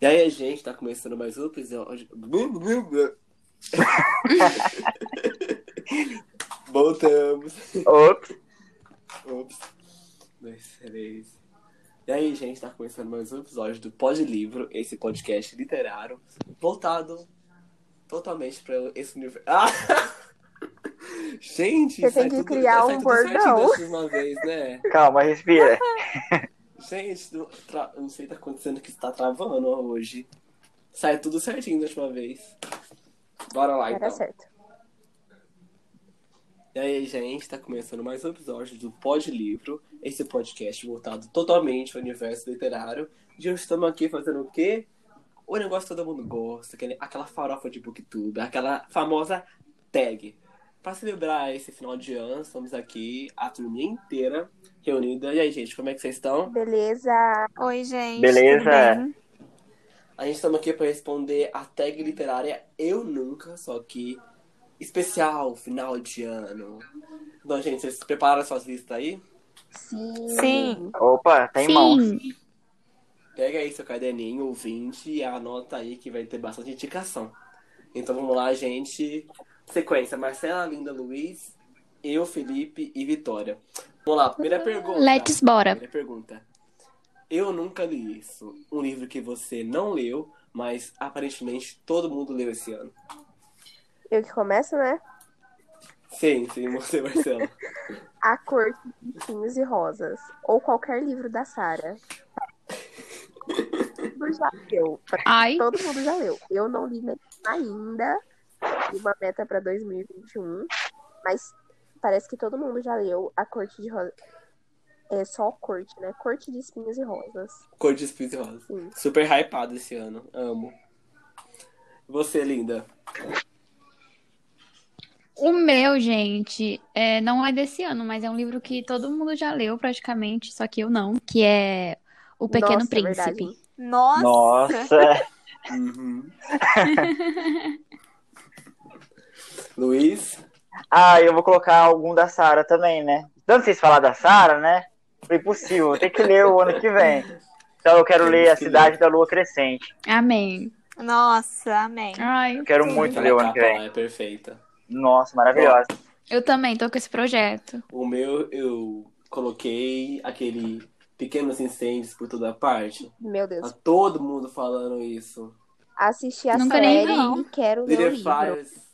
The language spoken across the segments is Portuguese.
E aí, gente, tá começando mais um episódio. Voltamos. Ops. Ops. Dois, três. E aí, gente, tá começando mais um episódio do Pod Livro, esse podcast literário, voltado totalmente pra esse universo. Ah! Gente, Você tem que tudo- criar um bordão. última vez, né? Calma, respira. Gente, não, tra- não sei o que tá acontecendo que está travando hoje. Sai tudo certinho da última vez. Bora lá, Vai então. certo. E aí, gente, tá começando mais um episódio do Pod Livro, esse podcast voltado totalmente ao universo literário. E hoje estamos aqui fazendo o quê? O negócio que todo mundo gosta, aquela farofa de booktube, aquela famosa tag. Pra celebrar esse final de ano, estamos aqui, a turminha inteira reunida. E aí, gente, como é que vocês estão? Beleza. Oi, gente. Beleza. A gente estamos aqui para responder a tag literária Eu Nunca, só que especial, final de ano. Então, gente, vocês prepararam suas listas aí? Sim. Sim. Opa, tá em mãos. Sim. Pega aí seu caderninho, ouvinte, e anota aí que vai ter bastante indicação. Então vamos lá, gente. Sequência: Marcela, Linda, Luiz, eu, Felipe e Vitória. Vamos lá, primeira pergunta. Let's bora. Primeira pergunta. Eu nunca li isso. Um livro que você não leu, mas aparentemente todo mundo leu esse ano. Eu que começo, né? Sim, sim, você, Marcela. A Corte de Espinhos e Rosas. Ou qualquer livro da Sara. Todo mundo já leu. Ai, Todo mundo já leu. Eu não li ainda. E uma meta pra 2021. Mas parece que todo mundo já leu A Corte de Rosas. É só Corte, né? Corte de Espinhos e Rosas. Cor de Espírito Rosa. Sim. Super hypado esse ano. Amo. Você, linda. o meu, gente, é, não é desse ano, mas é um livro que todo mundo já leu praticamente, só que eu não, que é O Pequeno Nossa, é verdade, Príncipe. Nossa! Nossa. Uhum. Luiz. Ah, eu vou colocar algum da Sara também, né? Tanto vocês falar da Sara, né? Foi impossível, tem que ler o ano que vem. Então eu quero Temos ler A que Cidade da Lua Crescente. Amém. Nossa, amém. Ai, Eu quero tudo. muito ler o ano que vem. é perfeita. Nossa, maravilhosa. Eu também tô com esse projeto. O meu, eu coloquei aquele Pequenos Incêndios por toda parte. Meu Tá Deus. todo mundo falando isso. Assisti a Nunca nem série não. e quero ler o Little livro. Fires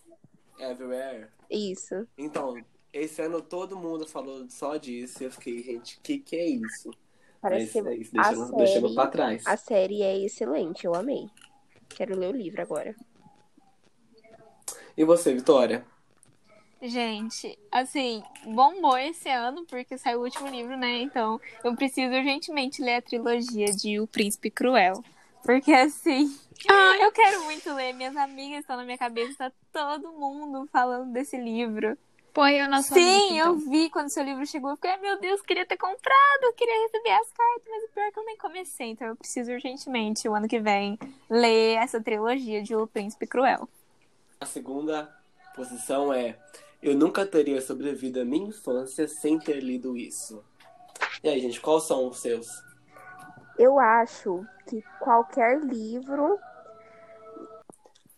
Everywhere. Isso. Então, esse ano todo mundo falou só disso. E eu fiquei, gente, que que é isso? Parece Mas é que isso, deixamos série- pra trás. A série é excelente, eu amei. Quero ler o livro agora. E você, Vitória? Gente, assim, bombou esse ano porque saiu o último livro, né? Então eu preciso urgentemente ler a trilogia de O Príncipe Cruel. Porque assim, eu quero muito ler. Minhas amigas estão na minha cabeça, tá todo mundo falando desse livro. Põe o nosso lista, Sim, eu então. vi quando seu livro chegou. Eu fiquei, ai meu Deus, queria ter comprado, eu queria receber as cartas, mas o pior é que eu nem comecei. Então eu preciso urgentemente, o ano que vem, ler essa trilogia de O Príncipe Cruel. A segunda posição é Eu nunca teria sobrevivido à minha infância sem ter lido isso. E aí, gente, quais são os seus? Eu acho que qualquer livro.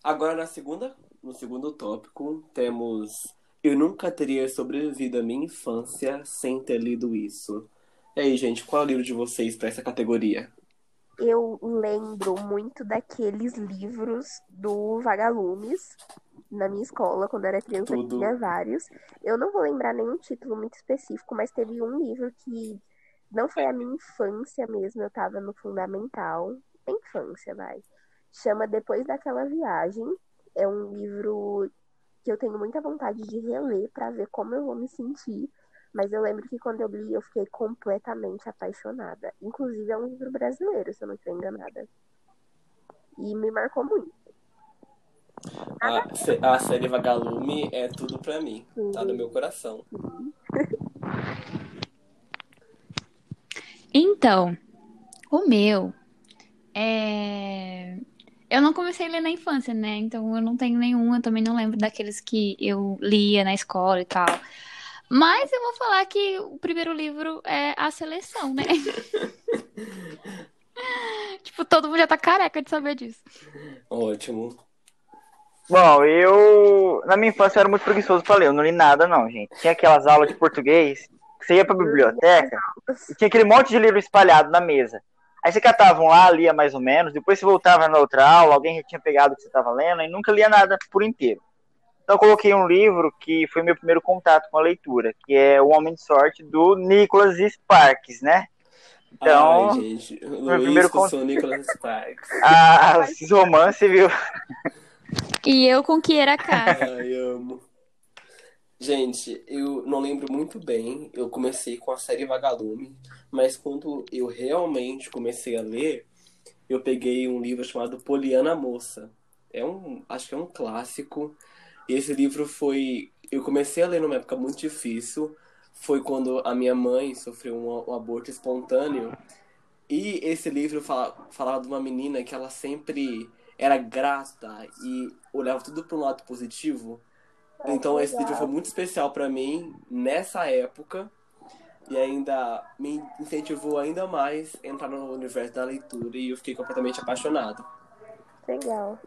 Agora na segunda, no segundo tópico, temos Eu nunca teria sobrevivido à minha infância sem ter lido isso. E aí, gente, qual é o livro de vocês para essa categoria? Eu lembro muito daqueles livros do Vagalumes na minha escola, quando eu era criança, Tudo. tinha vários. Eu não vou lembrar nenhum título muito específico, mas teve um livro que não foi a minha infância mesmo, eu tava no fundamental. Infância, vai. Chama Depois daquela Viagem. É um livro que eu tenho muita vontade de reler pra ver como eu vou me sentir. Mas eu lembro que quando eu li, eu fiquei completamente apaixonada. Inclusive, é um livro brasileiro, se eu não estou enganada. E me marcou muito. A, a série Vagalume é tudo pra mim. Tá no meu coração. Então, o meu é. Eu não comecei a ler na infância, né? Então eu não tenho nenhum, eu também não lembro daqueles que eu lia na escola e tal. Mas eu vou falar que o primeiro livro é A Seleção, né? tipo Todo mundo já tá careca de saber disso. Ótimo. Bom, eu. Na minha infância eu era muito preguiçoso pra ler, eu não li nada, não, gente. Tinha aquelas aulas de português, você ia pra biblioteca e tinha aquele monte de livro espalhado na mesa. Aí você catava um lá, lia mais ou menos, depois você voltava na outra aula, alguém já tinha pegado o que você estava lendo e nunca lia nada por inteiro. Então eu coloquei um livro que foi meu primeiro contato com a leitura, que é O Homem de Sorte, do Nicholas Sparks, né? Então, Ai, gente. meu Luiz, primeiro que sou Nicolas Sparks. a, esses romances, viu? E eu com Kiera Casa. Ai, amo. Gente, eu não lembro muito bem. Eu comecei com a série Vagalume, mas quando eu realmente comecei a ler, eu peguei um livro chamado Poliana Moça. É um, acho que é um clássico. Esse livro foi, eu comecei a ler numa época muito difícil. Foi quando a minha mãe sofreu um, um aborto espontâneo. E esse livro fala, falava de uma menina que ela sempre era grata e olhava tudo para um lado positivo. Então esse livro foi muito especial para mim nessa época e ainda me incentivou ainda mais a entrar no universo da leitura e eu fiquei completamente apaixonado. Legal.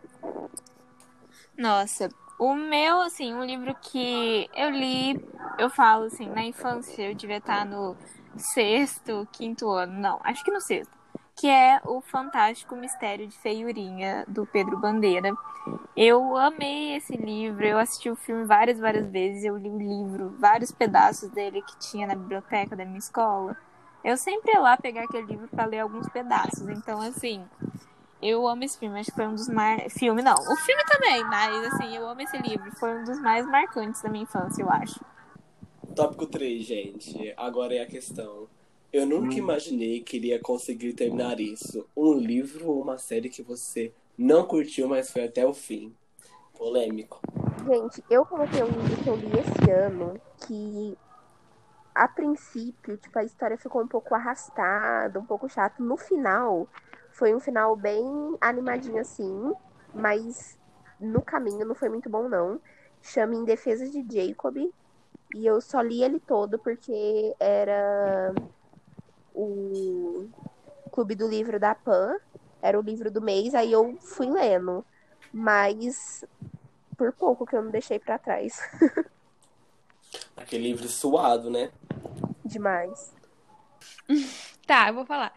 Nossa, o meu, assim, um livro que eu li, eu falo assim, na infância eu devia estar no sexto, quinto ano, não, acho que no sexto, que é o Fantástico Mistério de Feiurinha, do Pedro Bandeira. Eu amei esse livro, eu assisti o filme várias, várias vezes, eu li o livro, vários pedaços dele que tinha na biblioteca da minha escola. Eu sempre ia lá pegar aquele livro para ler alguns pedaços, então assim, eu amo esse filme, acho que foi um dos mais. Filme não, o filme também, mas assim, eu amo esse livro, foi um dos mais marcantes da minha infância, eu acho. Tópico 3, gente. Agora é a questão. Eu nunca imaginei que iria conseguir terminar isso. Um livro ou uma série que você não curtiu, mas foi até o fim. Polêmico. Gente, eu coloquei um livro que eu li esse ano que a princípio, tipo, a história ficou um pouco arrastada, um pouco chato. No final, foi um final bem animadinho assim, mas no caminho não foi muito bom não. Chama Em Defesa de Jacob. E eu só li ele todo porque era o Clube do Livro da Pan, era o livro do mês, aí eu fui lendo. Mas por pouco que eu não deixei pra trás. Aquele livro suado, né? Demais. Tá, eu vou falar.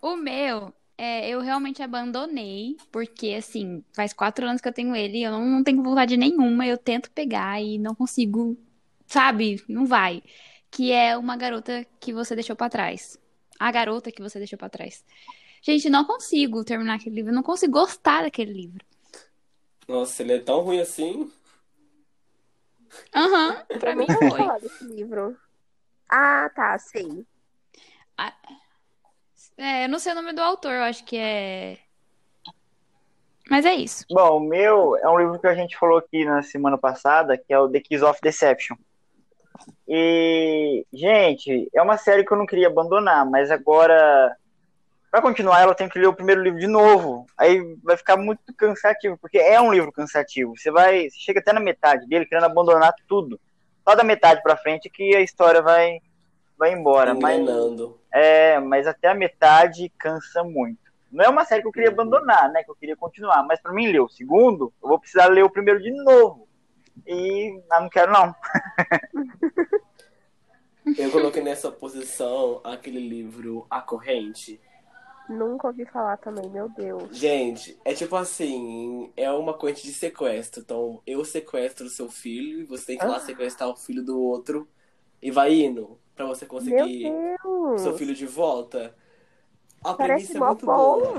O meu, é, eu realmente abandonei, porque assim, faz quatro anos que eu tenho ele, eu não, não tenho vontade nenhuma, eu tento pegar e não consigo, sabe? Não vai. Que é uma garota que você deixou pra trás. A garota que você deixou pra trás. Gente, não consigo terminar aquele livro, eu não consigo gostar daquele livro. Nossa, ele é tão ruim assim. Aham, pra mim Eu vou foi. falar desse livro. Ah, tá, sei. É, eu não sei o nome do autor, eu acho que é. Mas é isso. Bom, o meu é um livro que a gente falou aqui na semana passada, que é o The Keys of Deception. E, gente, é uma série que eu não queria abandonar, mas agora, para continuar ela, eu tenho que ler o primeiro livro de novo. Aí vai ficar muito cansativo, porque é um livro cansativo. Você vai, você chega até na metade dele querendo abandonar tudo. Só da metade para frente que a história vai vai embora, mas Enganando. é, mas até a metade cansa muito. Não é uma série que eu queria abandonar, né? Que eu queria continuar. Mas para mim ler o segundo, eu vou precisar ler o primeiro de novo. E ah, não quero não. Eu coloquei nessa posição aquele livro A Corrente. Nunca ouvi falar também, meu Deus. Gente, é tipo assim, é uma corrente de sequestro. Então, eu sequestro o seu filho e você tem que ir lá Ah. sequestrar o filho do outro e vai indo pra você conseguir o seu filho de volta. A Parece premissa é muito bom. boa.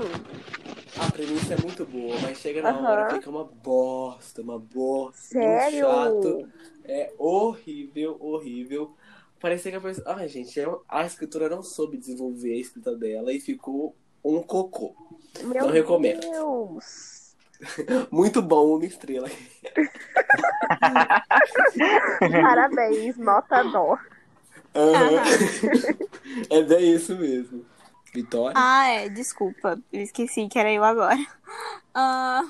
A premissa é muito boa, mas chega na Aham. hora fica uma bosta, uma bosta, Sério? chato. É horrível, horrível. Parecia que a pessoa. Ai, gente, é- a escritora não soube desenvolver a escrita dela e ficou um cocô. Meu Não recomendo. Deus. Muito bom, uma estrela. Parabéns, nota dó. Aham. é bem isso mesmo. Vitória? Ah, é, desculpa. Eu esqueci que era eu agora. Ah,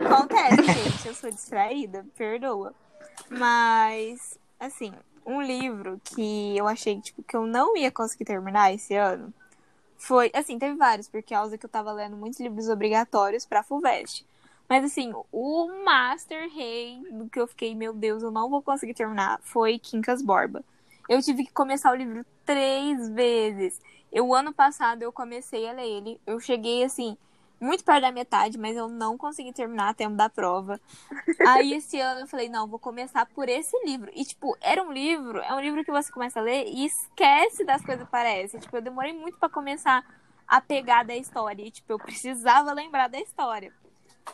acontece, gente. Eu sou distraída, perdoa. Mas, assim, um livro que eu achei tipo, que eu não ia conseguir terminar esse ano foi, assim, teve vários, por causa que eu tava lendo muitos livros obrigatórios pra FUVEST. Mas assim, o Master Rei do que eu fiquei, meu Deus, eu não vou conseguir terminar, foi Quincas Borba. Eu tive que começar o livro três vezes. Eu, ano passado, eu comecei a ler ele. Eu cheguei, assim, muito perto da metade, mas eu não consegui terminar a tempo da prova. Aí, esse ano, eu falei, não, vou começar por esse livro. E, tipo, era um livro, é um livro que você começa a ler e esquece das coisas que parecem. Tipo, eu demorei muito para começar a pegar da história. E, tipo, eu precisava lembrar da história.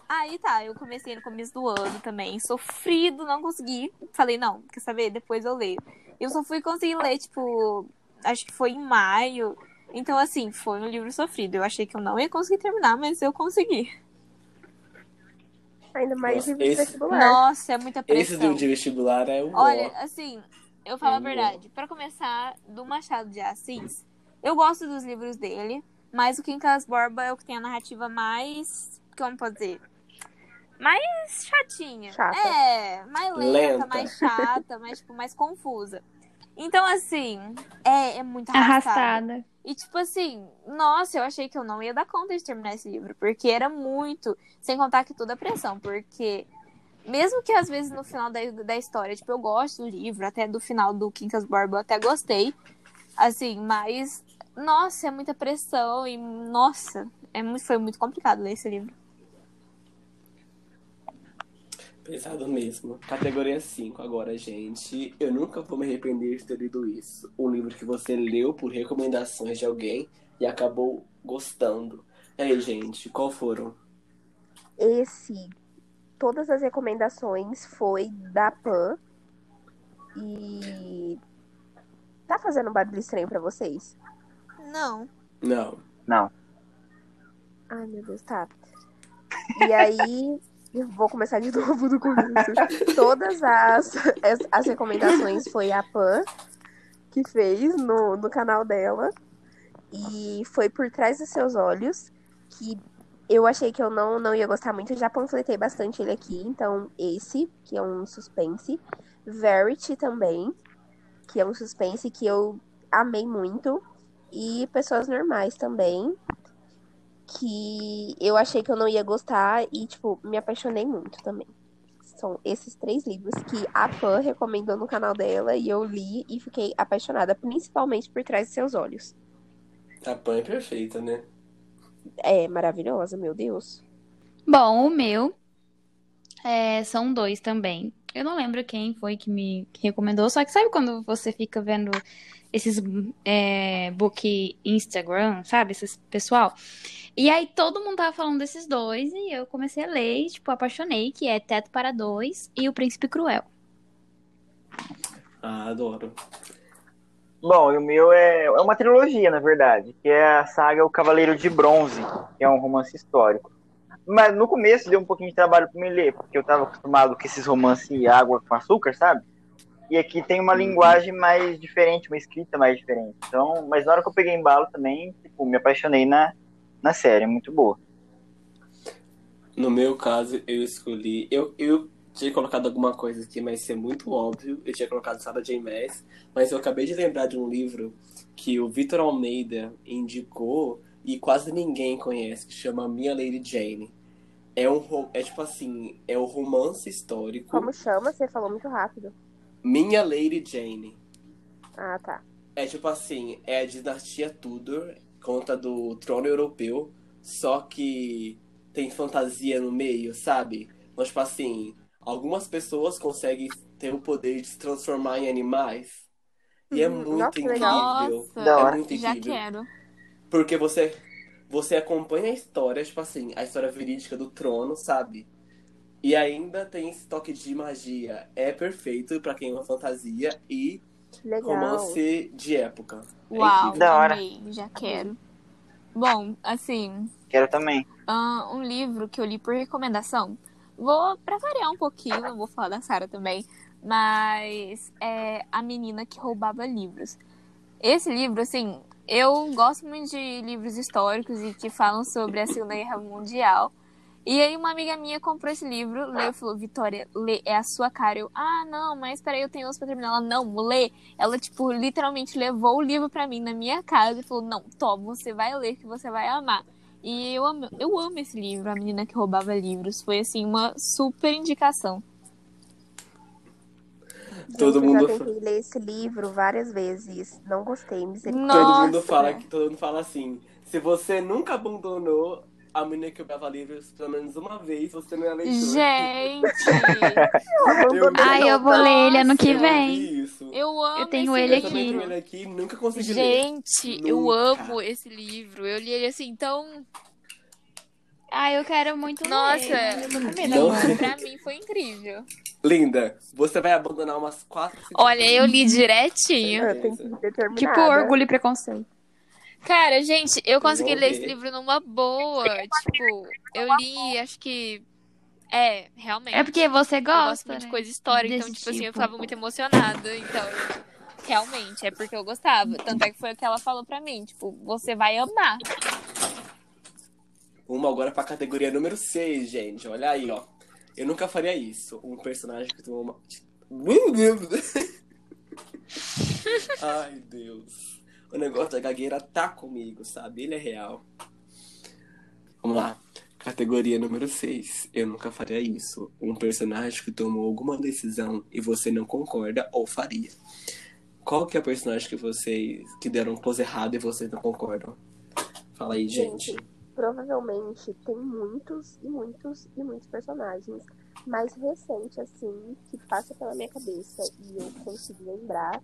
Aí tá, eu comecei no começo do ano também, sofrido, não consegui. Falei, não, quer saber? Depois eu leio. Eu só fui conseguir ler, tipo, acho que foi em maio. Então, assim, foi um livro sofrido. Eu achei que eu não ia conseguir terminar, mas eu consegui. Ainda mais Nossa, livro de esse- vestibular. Nossa, é muita Esse pressão. livro de vestibular é o Olha, assim, eu falo a Hum. verdade. Pra começar, do Machado de Assis, eu gosto dos livros dele, mas o Quincas Borba é o que tem a narrativa mais. Como pode dizer? Mais chatinha. Chata. É, mais lenta, Lenta. mais chata, mais, tipo, mais confusa. Então, assim, é, é muito arrastada. Arrastada. E, tipo assim, nossa, eu achei que eu não ia dar conta de terminar esse livro, porque era muito. Sem contar que toda a pressão, porque. Mesmo que às vezes no final da, da história, tipo, eu gosto do livro, até do final do Quincas Borba eu até gostei. Assim, mas. Nossa, é muita pressão e. Nossa, é muito, foi muito complicado ler esse livro. Pesado mesmo. Categoria 5 agora, gente. Eu nunca vou me arrepender de ter lido isso. Um livro que você leu por recomendações de alguém e acabou gostando. E aí, gente, qual foram? Esse, todas as recomendações foi da Pan. E. Tá fazendo um barulho estranho pra vocês? Não. Não. Não. Ai, meu Deus, tá. E aí, eu vou começar de novo do começo. Todas as, as, as recomendações foi a Pan que fez no, no canal dela. E foi por trás dos seus olhos que eu achei que eu não, não ia gostar muito. Eu já panfletei bastante ele aqui. Então, esse, que é um suspense. Verity também, que é um suspense que eu amei muito. E Pessoas Normais também, que eu achei que eu não ia gostar e, tipo, me apaixonei muito também. São esses três livros que a Pan recomendou no canal dela e eu li e fiquei apaixonada, principalmente por trás de seus olhos. A Pan é perfeita, né? É maravilhosa, meu Deus. Bom, o meu é, são dois também. Eu não lembro quem foi que me recomendou, só que sabe quando você fica vendo esses é, book Instagram, sabe? Esses pessoal. E aí todo mundo tava falando desses dois e eu comecei a ler e, tipo, apaixonei, que é Teto para Dois e O Príncipe Cruel. Ah, adoro. Bom, e o meu é, é uma trilogia, na verdade, que é a saga O Cavaleiro de Bronze, que é um romance histórico. Mas no começo deu um pouquinho de trabalho para me ler, porque eu estava acostumado com esses romances água com açúcar, sabe? E aqui tem uma linguagem mais diferente, uma escrita mais diferente. Então, mas na hora que eu peguei embalo também, tipo, me apaixonei na, na série, é muito boa. No meu caso, eu escolhi. Eu, eu tinha colocado alguma coisa que vai ser muito óbvio. Eu tinha colocado Sarah J. Maas, mas eu acabei de lembrar de um livro que o Vitor Almeida indicou e quase ninguém conhece, que chama Minha Lady Jane. É um é tipo assim, é um romance histórico. Como chama? Você falou muito rápido. Minha Lady Jane. Ah, tá. É tipo assim, é a dinastia Tudor, conta do trono europeu, só que tem fantasia no meio, sabe? Então, tipo assim, algumas pessoas conseguem ter o poder de se transformar em animais. E é Uhum. muito Nossa, incrível. legal. Nossa, É muito já incrível. quero. Porque você, você acompanha a história, tipo assim, a história verídica do trono, sabe? E ainda tem esse toque de magia. É perfeito pra quem ama fantasia e Legal. romance de época. É Uau, incrível. Da hora. amei, já quero. Bom, assim, Quero também. ah, um livro que eu li por recomendação. Vou pra variar um pouquinho, vou falar da Sara também, mas é A Menina que Roubava Livros. Esse livro, assim, eu gosto muito de livros históricos e que falam sobre a Segunda Guerra Mundial. E aí uma amiga minha comprou esse livro, leu e falou, Vitória, lê, é a sua cara. Eu, ah, não, mas peraí, eu tenho outros pra terminar. Ela, não, lê. Ela, tipo, literalmente levou o livro pra mim na minha casa e falou, não, toma, você vai ler que você vai amar. E eu amo, eu amo esse livro, A Menina que Roubava Livros. Foi, assim, uma super indicação. Todo Gente, mundo Eu já tentei ler esse livro várias vezes. Não gostei, misericórdia. Todo mundo fala que todo mundo fala assim. Se você nunca abandonou a menina que roubava livros pelo menos uma vez, você não é leitor. Gente, Eu- Ai, eu vou ler ele ano que eu vem. eu amo Eu tenho esse ele Eu livro. tenho ele aqui nunca consegui ler. Gente, eu Nunca. amo esse livro. Eu li ele assim, tão. Ai, eu quero muito Nossa, ler. Não. agora. pra mim foi incrível. Linda, você vai abandonar umas quatro, Olha, eu li direitinho. Eu tenho que. Tipo, orgulho e preconceito. Cara, gente, eu consegui ler esse livro numa boa. Tipo, eu li, acho que. É, realmente. É porque você eu gosto gosta, muito de né? coisa histórica, então, Desse tipo assim, eu tipo. ficava muito emocionada. Então, realmente, é porque eu gostava. Tanto é que foi o que ela falou pra mim. Tipo, você vai amar. Uma agora pra categoria número 6, gente. Olha aí, ó. Eu nunca faria isso. Um personagem que tomou uma. Ai, Deus. O negócio da gagueira tá comigo, sabe? Ele é real. Vamos lá. Categoria número 6. Eu nunca faria isso. Um personagem que tomou alguma decisão e você não concorda ou faria. Qual que é o personagem que vocês que deram um close errado e vocês não concordam? Fala aí, gente. Gente, provavelmente tem muitos e muitos e muitos personagens. Mais recente, assim, que passa pela minha cabeça e eu consigo lembrar,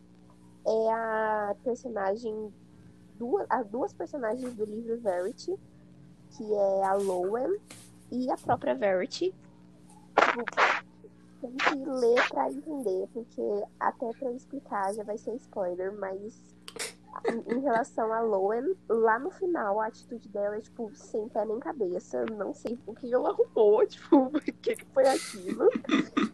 é a personagem. Duas, as duas personagens do livro Verity, que é a Lowen e a própria Verity. Tem que ler pra entender, porque até pra eu explicar já vai ser spoiler, mas em, relação a Lowen, lá no final a atitude dela é tipo sem pé nem cabeça. Não sei o que ela arrumou, tipo, o que, que foi aquilo.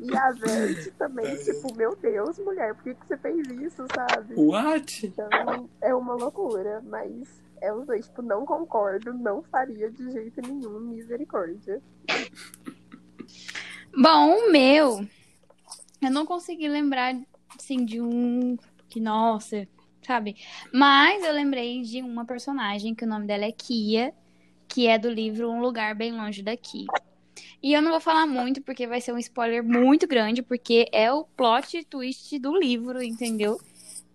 E a Verity também, tipo, meu Deus, mulher, por que, que você fez isso, sabe? What? Então é uma loucura, mas é os dois, tipo, não concordo, não faria de jeito nenhum, misericórdia. Bom, o meu, eu não consegui lembrar, assim, de um que, nossa, sabe? Mas eu lembrei de uma personagem que o nome dela é Kia, que é do livro Um Lugar Bem Longe Daqui. E eu não vou falar muito, porque vai ser um spoiler muito grande, porque é o plot twist do livro, entendeu?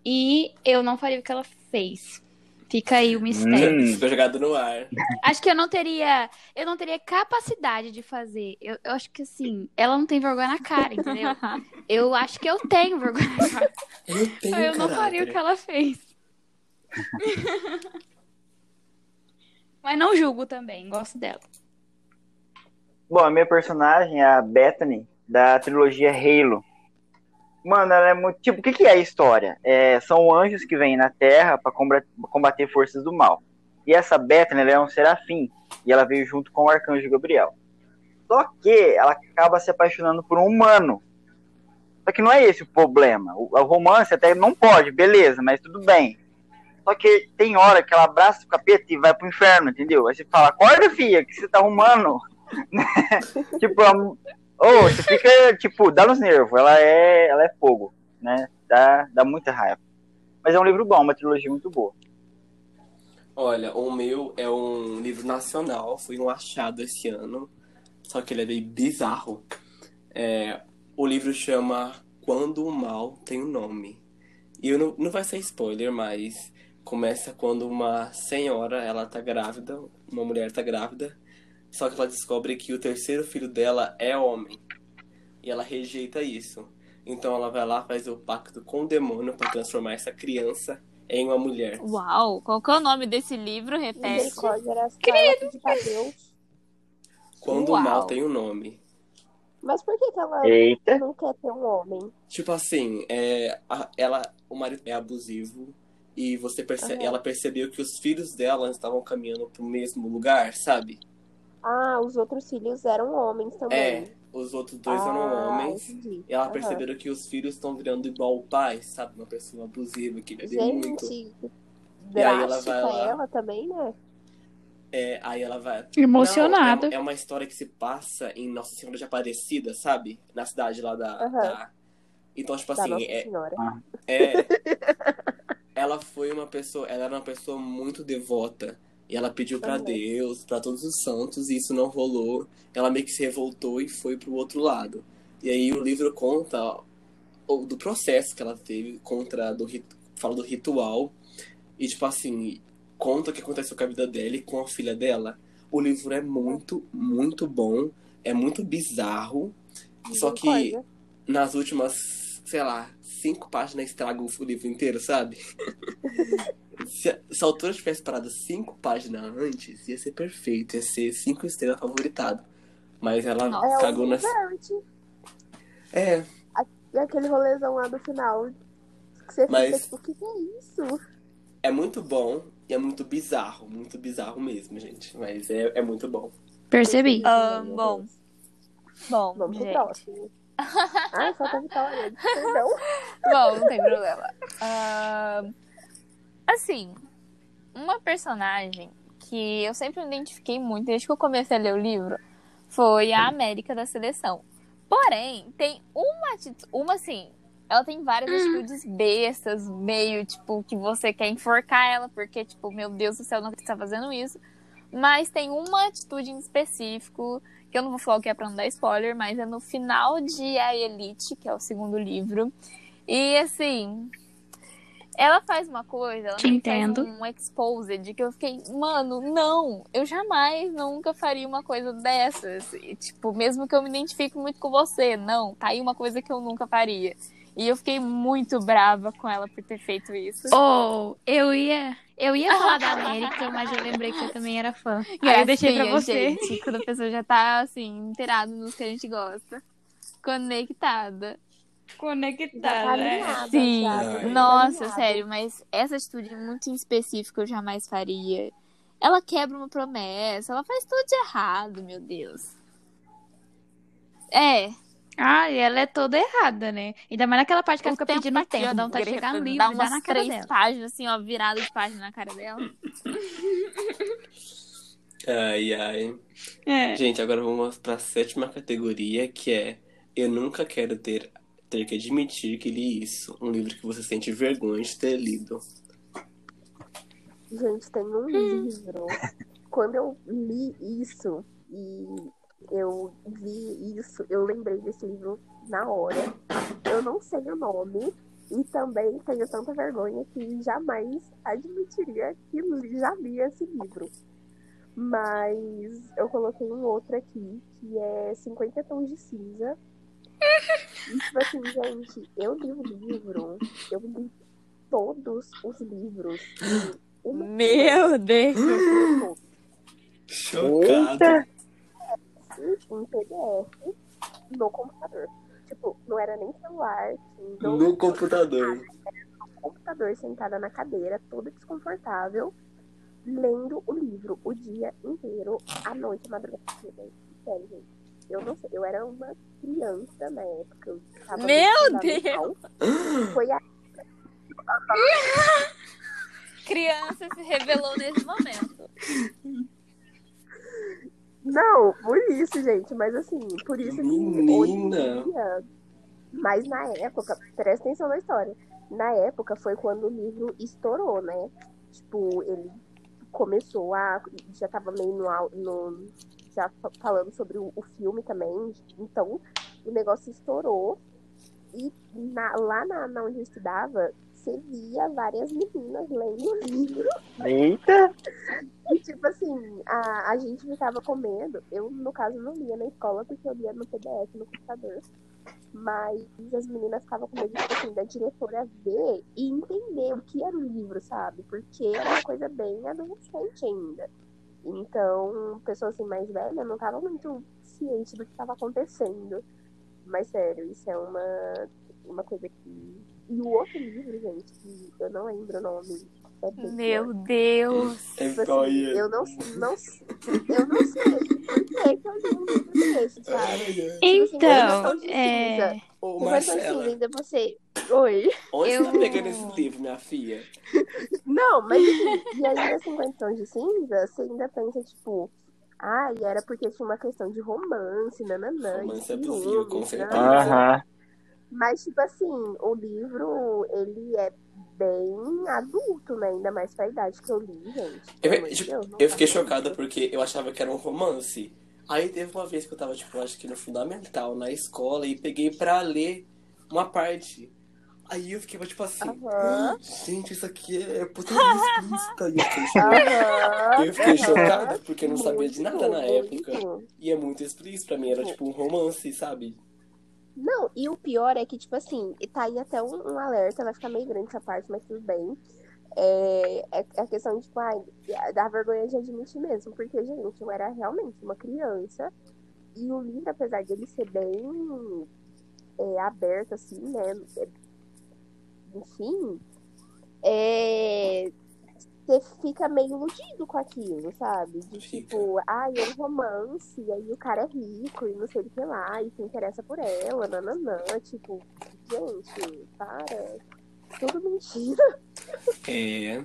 E eu não faria o que ela fez. Fica aí o mistério. Hum. Ficou jogado no ar. Acho que eu não teria, eu não teria capacidade de fazer. Eu, eu acho que assim, ela não tem vergonha na cara, entendeu? Eu acho que eu tenho vergonha. Eu tenho eu não faria o que ela fez. Mas não julgo também, gosto dela. Bom, a minha personagem é a Bethany, da trilogia Halo. Mano, ela é muito. Tipo, o que, que é a história? É, são anjos que vêm na Terra para combater forças do mal. E essa Bethany ela é um serafim. E ela veio junto com o arcanjo Gabriel. Só que ela acaba se apaixonando por um humano. Só que não é esse o problema. O, o romance até não pode, beleza, mas tudo bem. Só que tem hora que ela abraça o capeta e vai pro inferno, entendeu? Aí você fala, acorda, filha, que você tá arrumando. tipo, a- ô, você fica, tipo, dá nos nervos. Ela é, ela é fogo, né? Dá, dá muita raiva. Mas é um livro bom, uma trilogia muito boa. Olha, o meu é um livro nacional, foi um achado esse ano, só que ele é meio bizarro. É, o livro chama Quando o Mal Tem um Nome. E eu não, não vai ser spoiler, mas começa quando uma senhora, ela tá grávida, uma mulher tá grávida, só que ela descobre que o terceiro filho dela é homem. E ela rejeita isso. Então ela vai lá, faz o pacto com o demônio para transformar essa criança em uma mulher. Uau, qual que é o nome desse livro? Repete. Quando Uau. o mal tem um nome. Mas por que, que ela Eita. não quer ter um homem? Tipo assim, é, a- ela, o marido é abusivo e você perce- Aham. ela percebeu que os filhos dela estavam caminhando pro mesmo lugar, sabe? Ah, os outros filhos eram homens também. É, os outros dois eram Ah, homens. entendi. E ela perceberam que os filhos estão virando igual o pai, sabe? Uma pessoa abusiva que bebe muito. Gente, E aí ela vai lá. ela também, né? É, aí ela vai. Emocionada. Não, é, é uma história que se passa em Nossa Senhora de Aparecida, sabe? Na cidade lá da. Aham. da- Então, tipo Da assim, Nossa é, Senhora. é. ela foi uma pessoa. Ela era uma pessoa muito devota. E ela pediu pra Aham. Deus, pra todos os santos, e isso não rolou. Ela meio que se revoltou e foi pro outro lado. E aí o livro conta o- do processo que ela teve contra do fala do ritual e tipo assim conta o que aconteceu com a vida dela e com a filha dela o livro é muito muito bom é muito bizarro só que Concordo. nas últimas sei lá cinco páginas estraga o livro inteiro sabe se, a- se a autora tivesse parado cinco páginas antes ia ser perfeito ia ser cinco estrelas favoritado mas ela Nossa. É cagou nas Verde. é E aquele rolezão lá do final. Que você Mas- fica tipo, o que é isso? É muito bom e é muito bizarro, muito bizarro mesmo, gente. Mas é, é muito bom. Percebi. Ah, bom. Bom, Vamos pro gente. próximo. Ai, falta a Vitória. Perdão. Bom, não tem problema. Ah, assim, uma personagem que eu sempre me identifiquei muito desde que eu comecei a ler o livro foi a América da Seleção. Porém, tem uma atitude, uma assim, ela tem várias atitudes bestas, meio tipo que você quer enforcar ela, porque tipo, meu Deus do céu, não está fazendo isso. Mas tem uma atitude em específico, que eu não vou falar o que é pra não dar spoiler, mas é no final de A Elite, que é o segundo livro. E assim, ela faz uma coisa, ela Te me faz entendo. um exposed que eu fiquei, mano, não, eu jamais, nunca faria uma coisa dessas. E, tipo, mesmo que eu me identifique muito com você, não, tá aí uma coisa que eu nunca faria. E eu fiquei muito brava com ela por ter feito isso. Oh, eu ia, eu ia falar da América, mas eu lembrei que eu também era fã. Aí eu deixei pra Gracinha, você. Gente, quando a pessoa já tá, assim, inteirada nos que a gente gosta. Conectada. Conectada. tá alinhada, Sim, tá nossa, alinhada. sério, mas essa atitude muito em específico eu jamais faria. Ela quebra uma promessa, ela faz tudo de errado, meu Deus. É, Ah, e ela é toda errada, né? Ainda mais naquela parte que ela o fica tempo pedindo tempo, ó, dá vontade de Greta, chegar no livro dá umas na cara três dela. páginas, assim, ó, virada de página na cara dela. Ai, ai. É. Gente, agora vamos pra sétima categoria, que é Eu nunca quero ter, ter que admitir que li isso. Um livro que você sente vergonha de ter lido. Gente, tem um livro. Quando eu li isso e eu vi isso, eu lembrei desse livro na hora. Eu não sei o nome e também tenho tanta vergonha que jamais admitiria que já li esse livro. Mas eu coloquei um outro aqui, que é 50 Tons de Cinza. E, tipo assim, gente, eu li o livro, eu li todos os livros. Meu Deus! semana. Chocado. em PDF no computador. Tipo, não era nem celular, Kindle, No computador. computador sentada na cadeira, toda desconfortável, lendo o livro o dia inteiro, à noite, à madrugada. Sério, gente. Eu não sei, eu era uma criança na época. Eu tava no Meu fundamental. Foi a Criança se revelou nesse momento. Não, por isso, gente. Mas assim, por isso que Menina. dia. Mas na época, presta atenção na história. Na época foi quando o livro estourou, né? Tipo, ele começou a. Já tava meio no. no já fa- falando sobre o, o filme também. Então, o negócio estourou. E na- lá na, na onde eu estudava, via várias meninas lendo o livro. Eita! E, tipo assim, a, a gente ficava com medo. Eu, no caso, não lia na escola, porque eu lia no PDF, no computador. Mas as meninas ficavam com medo, tipo assim, da diretora ver e entender o que era o livro, sabe? Porque era uma coisa bem adolescente ainda. Então, pessoa assim mais velha não tava muito ciente do que estava acontecendo. Mas sério, isso é uma, uma coisa que. E o outro livro, gente, que eu não lembro o nome. É Meu Deus! É Tipo assim, eu não, não, eu não sei por que que eu li um livro desse, sabe? Então, Tipo assim, é... Ô, Marcela, ainda você. Oi. onde Eu- você tá pegando esse livro, minha filha? Não, mas assim, e ainda 50 tons de cinza, você ainda pensa, tipo, ah, e era porque tinha uma questão de romance, nananã, Romance abusivo, com ciúmes, certeza. Aham. Mas, tipo assim, o livro, ele é bem adulto, né? Ainda mais pra idade que eu li, gente. Eu, tipo, Deus, eu tá fiquei bom. chocada porque eu achava que era um romance. Aí teve uma vez que eu tava, tipo, acho que no fundamental, na escola, e peguei pra ler uma parte. Aí eu fiquei, tipo assim, Aham. gente, isso aqui é putaria explícita. E eu fiquei chocada. Aham. Eu fiquei chocada porque eu não sabia de nada na época. E é muito explícito pra mim, era tipo um romance, sabe? Não, e o pior é que, tipo assim, tá aí até um, um alerta, vai ficar meio grande essa parte, mas tudo bem. É, é a questão de, tipo, ai, dá vergonha de admitir mesmo, porque, gente, eu era realmente uma criança, e o livro, apesar de ele ser bem é, aberto, assim, né, é- enfim, é, você fica meio iludido com aquilo, sabe? De Fica. tipo, ai, é um romance, e aí o cara é rico e não sei o que lá, e se interessa por ela, nananã. Tipo, gente, para. Tudo mentira. É.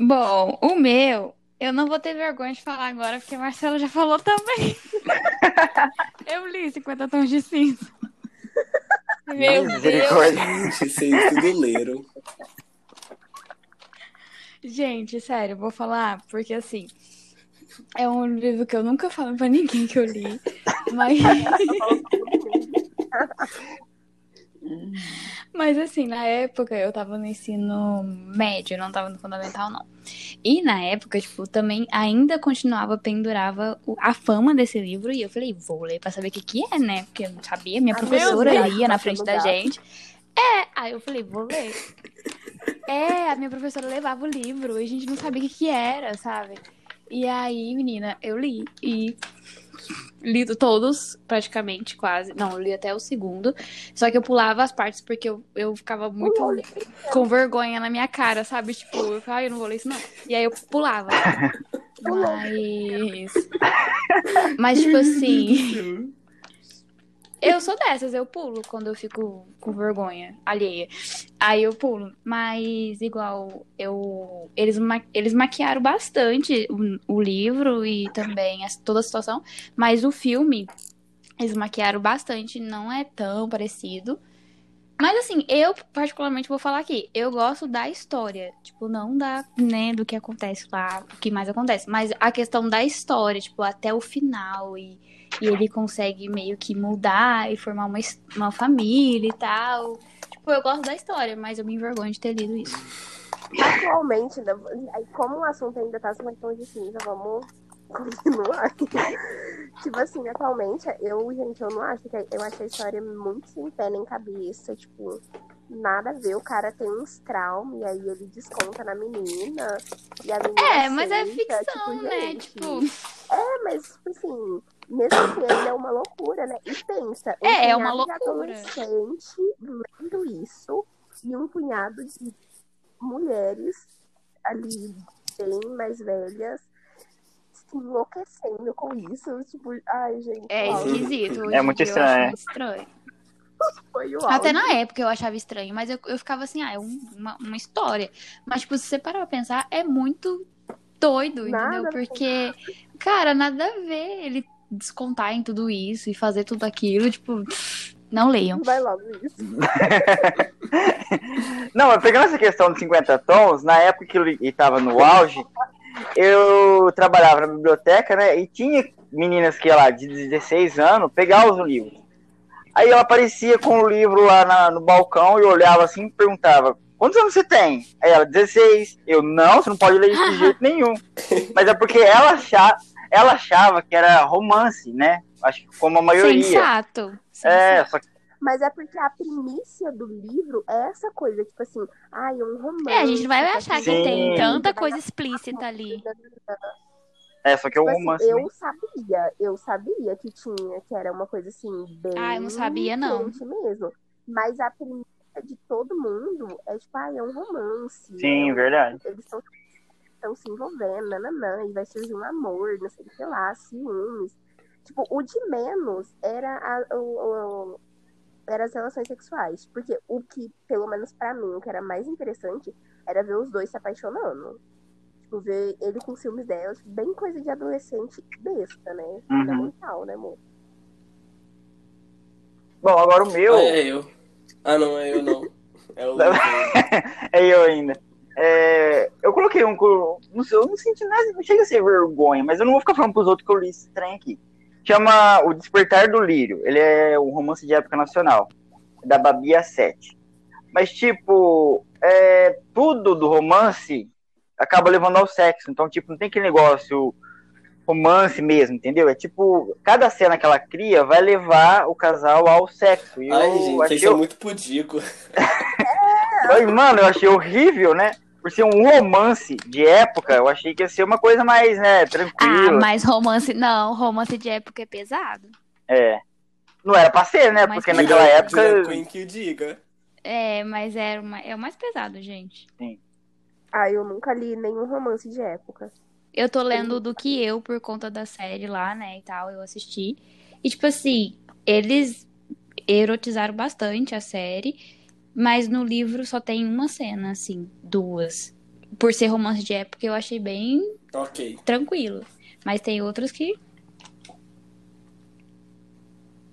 Bom, o meu, eu não vou ter vergonha de falar agora, porque a Marcela já falou também. eu li 50 tons de cinza. Meu Deus. Vocês tudo leram. Gente, sério, vou falar, porque assim, é um livro que eu nunca falo pra ninguém que eu li, mas. Mas assim, na época eu tava no ensino médio, não tava no fundamental, não. E na época, tipo, também ainda continuava, pendurava a fama desse livro. E eu falei, vou ler pra saber o que que é, né? Porque eu não sabia, minha Ah, professora lia na frente da gente. É, aí eu falei, vou ler. É, a minha professora levava o livro e a gente não sabia o que que era, sabe? E aí, menina, eu li. E li todos, praticamente, quase. Não, eu li até o segundo. Só que eu pulava as partes porque eu, eu ficava muito com vergonha na minha cara, sabe? Tipo, eu ficava, ai, eu não vou ler isso, não. E aí eu pulava. Mas. Mas, tipo assim. Eu sou dessas, eu pulo quando eu fico com vergonha alheia. Aí eu pulo. Mas, igual, eu. Eles, ma... eles maquiaram bastante o, o livro e também as- toda a situação. Mas o filme, eles maquiaram bastante, não é tão parecido. Mas assim, eu particularmente vou falar aqui, eu gosto da história, tipo, não da, né, do que acontece lá, o que mais acontece, mas a questão da história, tipo, até o final e, e ele consegue meio que mudar e formar uma, uma família e tal. Tipo, eu gosto da história, mas eu me envergonho de ter lido isso. Atualmente, como o assunto ainda tá 50 tons de cinza, vamos continuar. tipo assim, atualmente, eu, gente, eu não acho que eu acho a história muito sem pé nem cabeça, tipo, nada a ver. O cara tem uns traumas e aí ele desconta na menina. E a menina É, mas é aceita, ficção, tipo, né? gente, Tipo, É, mas, tipo assim, mesmo assim, ele é uma loucura, né? E pensa, um É, é uma punhado de loucura. adolescente lendo isso e um punhado de mulheres ali bem mais velhas enlouquecendo com isso. Tipo, ai, gente, é esquisito. Hoje É muito estranho, acho é. muito estranho. Foi o Até na época eu achava estranho, mas eu, eu ficava assim, ah, é um- uma, uma história. Mas, tipo, se você parar pra pensar, é muito doido, Nada entendeu? Porque, cara, nada a ver ele descontar em tudo isso e fazer tudo aquilo, tipo, não leiam. Vai logo isso. Não, mas pegando essa questão de 50 tons, na época que ele estava no auge, eu trabalhava na biblioteca, né? E tinha meninas que lá de 16 anos pegar os livros. Aí ela aparecia com o livro lá na- no balcão e olhava assim e perguntava: Quantos anos você tem? Aí ela, 16. Eu, não, você não pode ler isso de jeito nenhum. Mas é porque ela achava, ela achava que era romance, né? Acho que como a maioria. Sensato. É, Sensato. só que Mas é porque a primícia do livro é essa coisa, tipo assim, ai, é um romance. É, a gente não vai achar que Sim. tem tanta coisa explícita ali. é, só que é um Tipo assim, romance. né? eu sabia, eu sabia que tinha, que era uma coisa assim, bem. Ah, eu não sabia, não. mesmo. Mas a primeira de todo mundo é tipo, ah, é um romance. Sim, é um- verdade. Eles estão se envolvendo, nananã, e vai surgir um amor, não sei o que lá, ciúmes. Tipo, o de menos era a, o, o- eram as relações sexuais. Porque o que, pelo menos pra mim, o que era mais interessante era ver os dois se apaixonando. Tipo, ver ele com ciúmes dela, tipo, bem coisa de adolescente besta, né? Fundamental, né, amor? Bom, agora o meu. Ah, é eu. Ah, não, é eu não. É o é eu ainda. É, eu coloquei um. Não sei, eu não senti nada, não chega a ser vergonha, mas eu não vou ficar falando pros outros que eu li esse trem aqui. Chama O Despertar do Lírio. Ele é um romance de época nacional, da Babia 7. Mas, tipo, é, tudo do romance acaba levando ao sexo. Então, tipo, não tem aquele negócio romance mesmo, entendeu? É tipo, cada cena que ela cria vai levar o casal ao sexo. E Ai, eu gente, achei vocês são muito pudico. Mano, eu achei horrível, né? Por ser um romance de época, eu achei que ia ser uma coisa mais, né, Ah, tranquila. mas romance. Não, romance de época é pesado. É. Não era pra ser, né? Mas Porque que- naquela época. Queen que diga. É, mas é, uma, é o mais pesado, gente. Ah, eu nunca li nenhum romance de época. Eu tô lendo do que eu por conta da série lá, né, e tal, eu assisti. E tipo assim, eles erotizaram bastante a série, mas no livro só tem uma cena, assim, duas. Por ser romance de época, eu achei bem Ok. tranquilo. Mas tem outros que.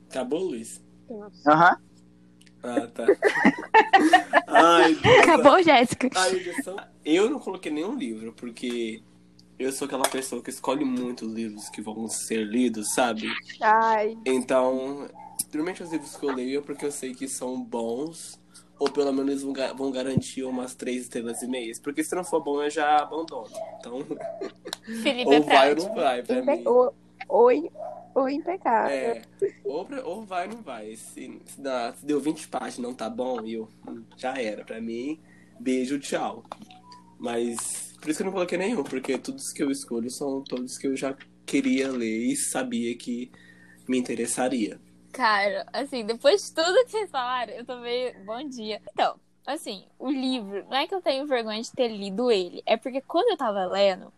Acabou, Luiz? Aham. Ah, tá. Ai. Acabou, Jéssica? Eu não coloquei nenhum livro, porque eu sou aquela pessoa que escolhe muito os livros que vão ser lidos, sabe? Ai, Então, geralmente os livros que eu leio é porque eu sei que são bons, ou pelo menos vão, vão garantir umas três estrelas e meias. Porque se não for bom, eu já abandono. Então, Felipe é ou vai ou não vai pra impe... mim. ou, ou, ou impecável. É, ou, pra- ou vai ou não vai. Se, se, dá- se deu 20 páginas e não tá bom, eu hum, já era. Pra mim, beijo, tchau. Mas por isso que eu não coloquei nenhum, porque todos que eu escolho são todos que eu já queria ler e sabia que me interessaria. Cara, assim, depois de tudo que vocês falaram, eu tô meio. Bom dia. Então, assim, o livro, não é que eu tenho vergonha de ter lido ele, é porque quando eu tava lendo,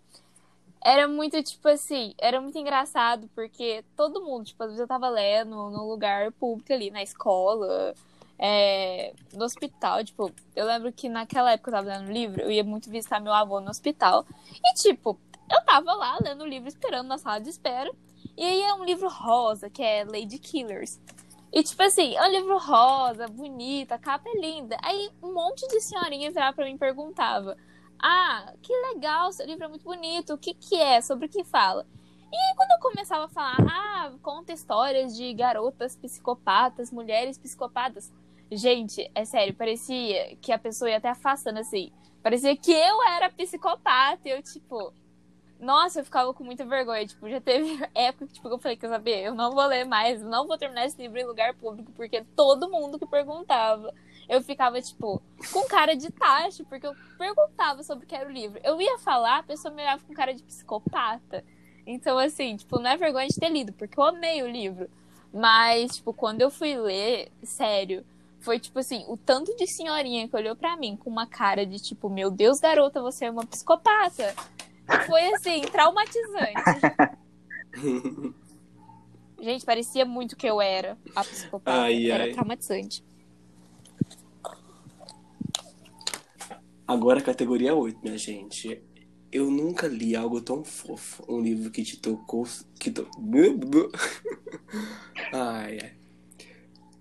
era muito, tipo assim, era muito engraçado, porque todo mundo, tipo, às vezes eu tava lendo num lugar público ali, na escola, é, no hospital, tipo, eu lembro que naquela época eu tava lendo o livro, eu ia muito visitar meu avô no hospital, e, tipo, eu tava lá lendo o livro, esperando na sala de espera, e aí é um livro rosa, que é Lady Killers. E, tipo assim, é um livro rosa, bonito, a capa é linda. Aí um monte de senhorinha virava pra mim e perguntava: Ah, que legal, seu livro é muito bonito, o que que é? Sobre o que fala? E aí quando eu começava a falar, ah, conta histórias de garotas psicopatas, mulheres psicopatas. Gente, é sério, parecia que a pessoa ia até afastando assim. Parecia que eu era psicopata. Eu, tipo, nossa, eu ficava com muita vergonha. Tipo, já teve época que tipo, eu falei, quer saber? Eu não vou ler mais, não vou terminar esse livro em lugar público, porque todo mundo que perguntava, eu ficava, tipo, com cara de taxa, porque eu perguntava sobre o que era o livro. Eu ia falar, a pessoa me olhava com cara de psicopata. Então, assim, tipo, não é vergonha de ter lido, porque eu amei o livro. Mas, tipo, quando eu fui ler, sério, foi tipo assim, o tanto de senhorinha que olhou pra mim com uma cara de tipo, meu Deus, garota, você é uma psicopata. Foi assim, traumatizante. Gente, parecia muito que eu era a psicopata. Ai, era ai. traumatizante. Agora, categoria 8, minha gente. Eu nunca li algo tão fofo. Um livro que te tocou. Que to... Ai, ai.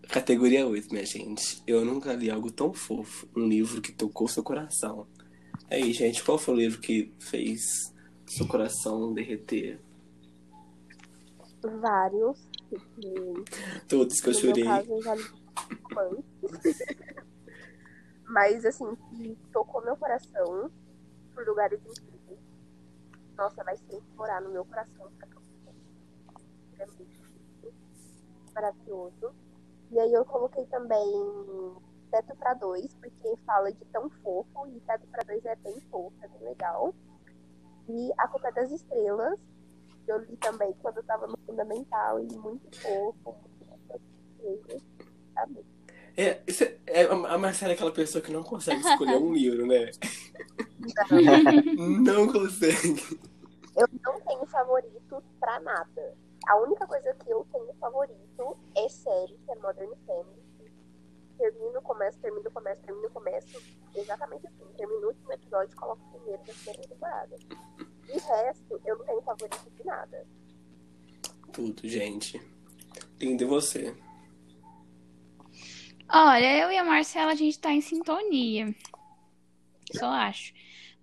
Categoria 8, minha gente. Eu nunca li algo tão fofo. Um livro que tocou seu coração. Aí, gente, qual foi o livro que fez seu coração derreter? Vários. Todos que eu chorei. meu caso, eu já li. Mas, assim, que tocou meu coração por lugares incríveis. Nossa, vai sempre morar no meu coração. canção. É muito maravilhoso. E aí eu coloquei também Teto pra Dois, porque fala de tão fofo, e Teto pra Dois é bem fofo, é bem legal. E A Culpa é das Estrelas, que eu li também quando eu tava no Fundamental, e muito fofo, muito? É, é, é, a Marcela é aquela pessoa que não consegue escolher um livro, né? Não consegue. Eu não tenho favorito pra nada. A única coisa que eu tenho favorito é série, que é Modern Family. Termino, começo, termino, começo, termino, começo. Exatamente assim. Termino o último episódio e coloco o primeiro da primeira temporada. De resto, eu não tenho favorito de nada. Tudo, gente. Lindo e você. Olha, eu e a Marcela, a gente tá em sintonia. Só acho.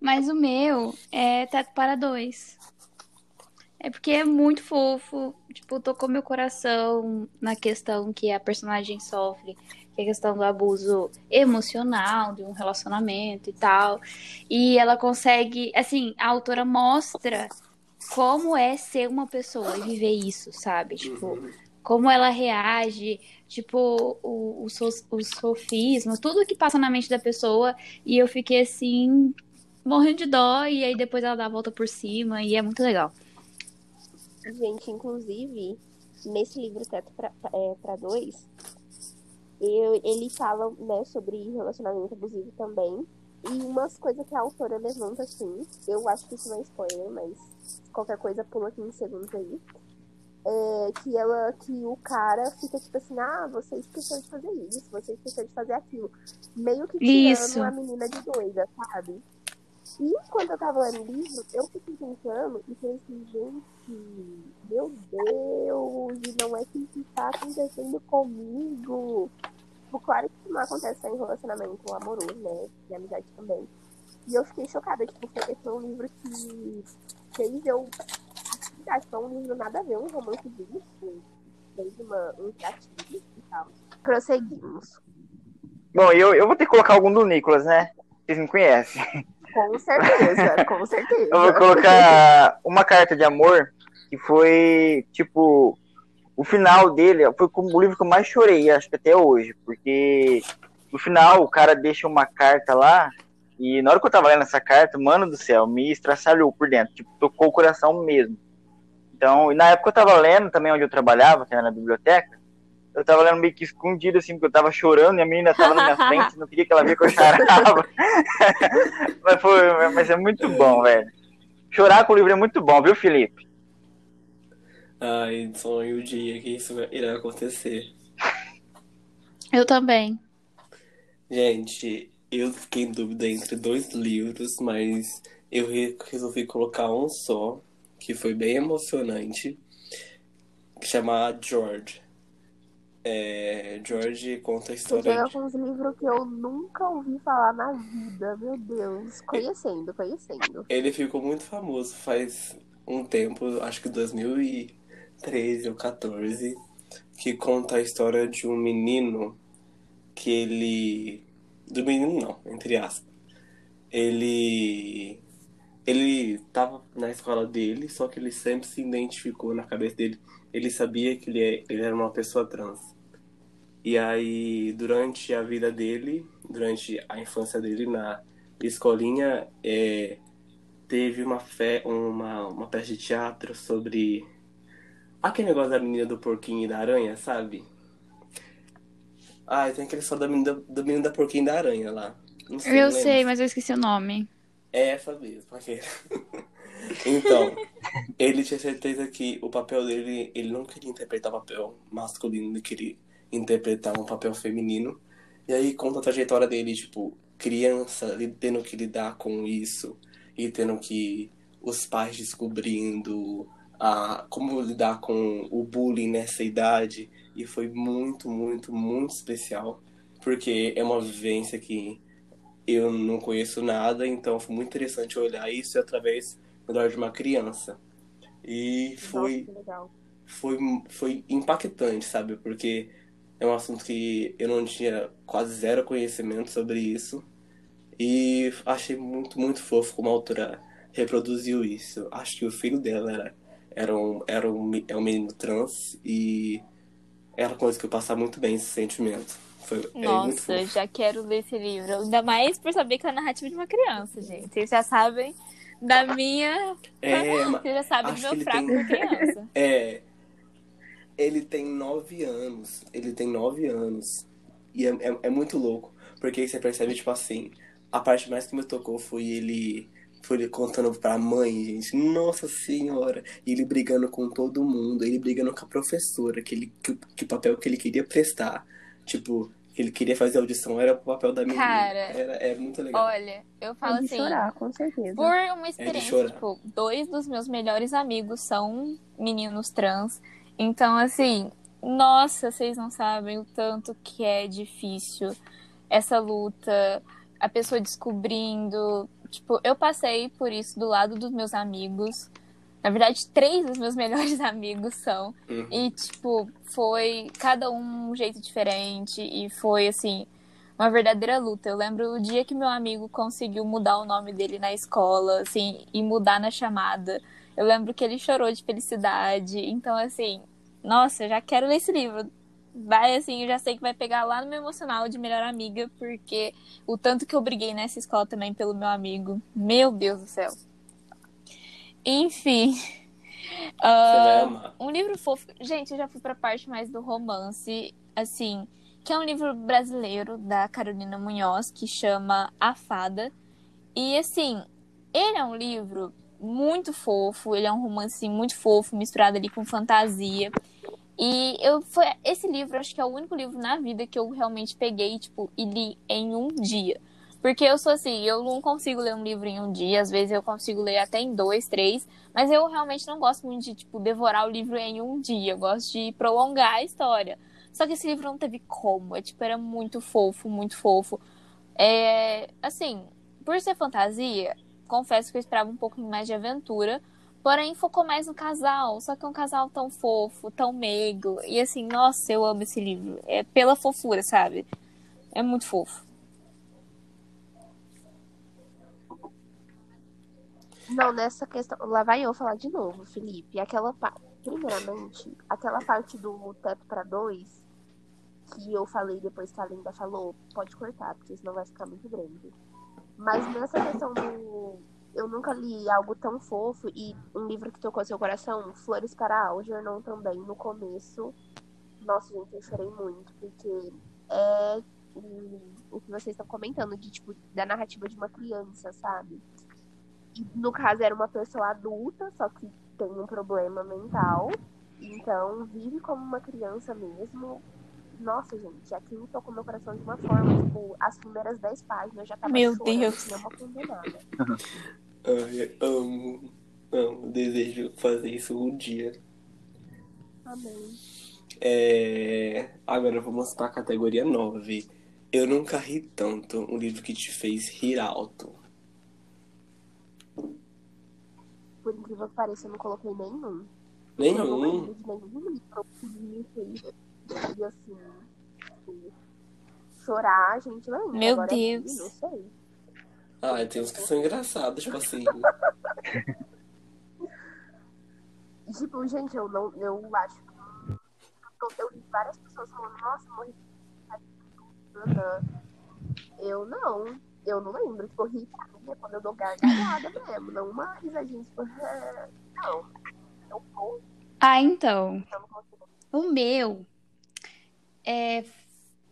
Mas o meu é Teto para Dois. É porque é muito fofo. Tipo, tocou meu coração na questão que a personagem sofre, que é a questão do abuso emocional de um relacionamento e tal. E ela consegue, assim, a autora mostra como é ser uma pessoa e viver isso, sabe? Tipo, como ela reage, tipo, o, o, so, o sofismo, tudo que passa na mente da pessoa. E eu fiquei assim, morrendo de dó, e aí depois ela dá a volta por cima, e é muito legal. Gente, inclusive, nesse livro Teto para é, pra Dois, eu, ele fala né, sobre relacionamento abusivo também. E umas coisas que a autora levanta, assim, eu acho que isso não é spoiler, mas qualquer coisa pula 15 segundos aí. É, que ela, que o cara fica tipo assim, ah, você esqueceu de fazer isso, você esqueceu de fazer aquilo. Meio que tirando Isso. a menina de doida, sabe? E quando eu tava lendo o livro, eu fiquei pensando e pensei gente, meu Deus, não é que isso tá acontecendo comigo. Tipo, claro que isso não acontece só em relacionamento amoroso, né? E amizade também. E eu fiquei chocada, tipo, foi, foi um livro que fez eu achar que foi um livro nada a ver, um romance disso, fez uma, um gatilho e tal. Prosseguimos. Bom, eu, eu vou ter que colocar algum do Nicolas, né? Vocês me conhecem. Com certeza, com certeza. Eu vou colocar uma carta de amor que foi, tipo, o final dele foi o livro que eu mais chorei, acho que até hoje, porque no final o cara deixa uma carta lá e na hora que eu tava lendo essa carta, mano do céu, me estraçalhou por dentro, tipo, tocou o coração mesmo. Então, e na época eu tava lendo também onde eu trabalhava, que era na biblioteca, eu tava lendo meio que escondido, assim, porque eu tava chorando e a menina tava na minha frente, não queria que ela via que eu chorava. mas, foi, mas é muito bom, velho. Chorar com o livro é muito bom, viu, Felipe? Ai, sonho o dia que isso irá acontecer. Eu também. Gente, eu fiquei em dúvida entre dois livros, mas eu re- resolvi colocar um só, que foi bem emocionante, que chama George. É, George conta a história chega de... com uns livros que eu nunca ouvi falar na vida, meu Deus. Conhecendo, conhecendo. Ele ficou muito famoso faz um tempo, acho que 2013 ou 14, que conta a história de um menino que ele. Do menino não, entre aspas. Ele. Ele tava na escola dele, só que ele sempre se identificou na cabeça dele. Ele sabia que ele, é- ele era uma pessoa trans. E aí, durante a vida dele, durante a infância dele na escolinha, é, teve uma, fe... uma, uma peça de teatro sobre aquele negócio da menina do porquinho e da aranha, sabe? Ah, tem aquele só da menina, do menino da porquinho e da aranha lá. Não sei, Eu não sei, mas eu esqueci o nome. É essa mesmo, aquele. Então, ele tinha certeza que o papel dele, ele não queria interpretar um papel masculino, ele queria interpretar um papel feminino. E aí conta a trajetória dele, tipo, criança, ele tendo que lidar com isso e tendo que os pais descobrindo a, como lidar com o bullying nessa idade. E foi muito, muito, muito especial, porque é uma vivência que eu não conheço nada, então foi muito interessante olhar isso através do olhar de uma criança. E foi, Nossa, foi, foi impactante, sabe? Porque é um assunto que eu não tinha quase zero conhecimento sobre isso. E achei muito, muito fofo como a autora reproduziu isso. Acho que o filho dela era, era, um, era um, é um menino trans e ela conseguiu passar muito bem esse sentimento. Foi, é Nossa, fofo. já quero ler esse livro. Ainda mais por saber que é a narrativa de uma criança, gente. Vocês já sabem da minha. É, Vocês já sabem do meu fraco tem- criança. É. Ele tem nove anos. Ele tem nove anos. E é, é, é muito louco. Porque você percebe, tipo assim, a parte mais que me tocou foi ele. Foi ele contando pra mãe, gente. Nossa senhora! E ele brigando com todo mundo. Ele brigando com a professora. Que, ele, que, que o papel que ele queria prestar. Tipo, ele queria fazer audição era o papel da menina. Cara, era, era muito legal. Olha, eu falo É de assim. chorar, com certeza. Por uma experiência, chorar. tipo, dois dos meus melhores amigos são meninos trans. Então, assim, nossa, vocês não sabem o tanto que é difícil essa luta, a pessoa descobrindo. Tipo, eu passei por isso do lado dos meus amigos. Na verdade, três dos meus melhores amigos são. Uhum. E, tipo, foi cada um um jeito diferente. E foi, assim, uma verdadeira luta. Eu lembro o dia que meu amigo conseguiu mudar o nome dele na escola, assim, e mudar na chamada. Eu lembro que ele chorou de felicidade. Então, assim, nossa, eu já quero ler esse livro. Vai, assim, eu já sei que vai pegar lá no meu emocional de melhor amiga, porque o tanto que eu briguei nessa escola também pelo meu amigo. Meu Deus do céu. Enfim. Amar. um livro fofo. Gente, eu já fui pra parte mais do romance, assim, que é um livro brasileiro da Carolina Munhoz, que chama A Fada. E assim, ele é um livro muito fofo, ele é um romance muito fofo, misturado ali com fantasia. E eu foi esse livro, acho que é o único livro na vida que eu realmente peguei, tipo, e li em um dia. Porque eu sou assim, eu não consigo ler um livro em um dia, às vezes eu consigo ler até em dois, três, mas eu realmente não gosto muito de, tipo, devorar o livro em um dia. Eu gosto de prolongar a história. Só que esse livro não teve como. É, tipo, era muito fofo, muito fofo. É, assim, por ser fantasia, confesso que eu esperava um pouquinho mais de aventura. Porém, focou mais no casal. Só que é um casal tão fofo, tão meigo. E assim, nossa, eu amo esse livro. É pela fofura, sabe? É muito fofo. Não, nessa questão. Lá vai eu falar de novo, Felipe. Aquela parte. Primeiramente, aquela parte do teto para dois que eu falei depois que a Linda falou, pode cortar, porque senão vai ficar muito grande. Mas nessa questão do. Eu nunca li algo tão fofo e um livro que tocou seu coração, Flores para Algernon também, no começo. Nossa, gente, eu chorei muito, porque é o, que vocês estão comentando, de tipo, da narrativa de uma criança, sabe? E, no caso, era uma pessoa adulta, só que tem um problema mental. Então, vive como uma criança mesmo. Nossa, gente, aquilo tocou meu coração de uma forma, tipo, as primeiras 10 páginas eu já tava Meu chorando, Deus. nem uma condenada. Ai, amo, amo, desejo fazer isso um dia. Amém. É... Agora vamos para a categoria 9. Eu nunca ri tanto. Um livro que te fez rir alto. Por incrível que pareça, eu não coloquei nenhum. Nenhum. nenhum livro que me fez e assim, tipo, chorar, gente lembra. Meu Agora, rir, Deus. Não sei. Ah, tem uns que são engraçados, tipo assim. Tipo, gente, eu não, eu acho que eu, vi várias pessoas falando, nossa, morri. Eu não, eu não lembro. Tipo, rir pra mim é quando eu dou gargalhada mesmo, não uma risadinha, tipo, não. Eu vou, Ah, então. O meu é,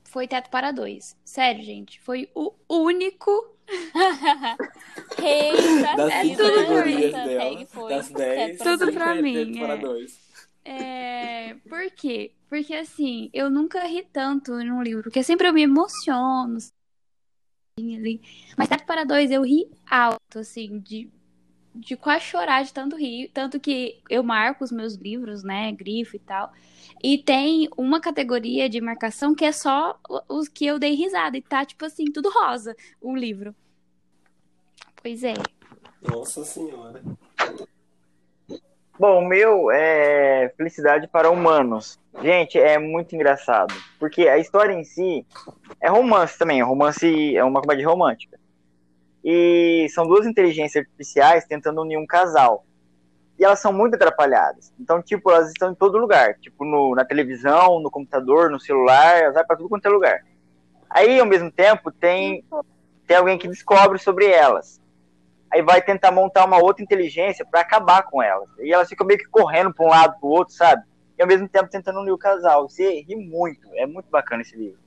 foi Teto para Dois. Sério, gente. Foi o único. Rei da Das É cinco tudo categorias dela, foi das 10, teto Tudo pra é mim, para é. dois. É, por quê? Porque assim, eu nunca ri tanto num livro, porque sempre eu me emociono. assim, ali. Mas Teto para Dois eu ri alto, assim, de, de quase chorar de tanto rir. Tanto que eu marco os meus livros, né? Grifo e tal. E tem uma categoria de marcação que é só o- os que eu dei risada. E tá, tipo assim, tudo rosa o livro. Pois é. Nossa senhora. Bom, o meu é Felicidade para Humanos. Gente, é muito engraçado. Porque a história em si é romance também. é Romance é uma comédia romântica. E são duas inteligências artificiais tentando unir um casal. E elas são muito atrapalhadas. Então, tipo, elas estão em todo lugar. Tipo, no, na televisão, no computador, no celular, elas vão pra tudo quanto é lugar. Aí, ao mesmo tempo, tem, tem alguém que descobre sobre elas aí vai tentar montar uma outra inteligência para acabar com elas. E elas ficam meio que correndo para um lado para o outro, sabe? E ao mesmo tempo tentando unir o casal. Você ri muito. É muito bacana esse livro.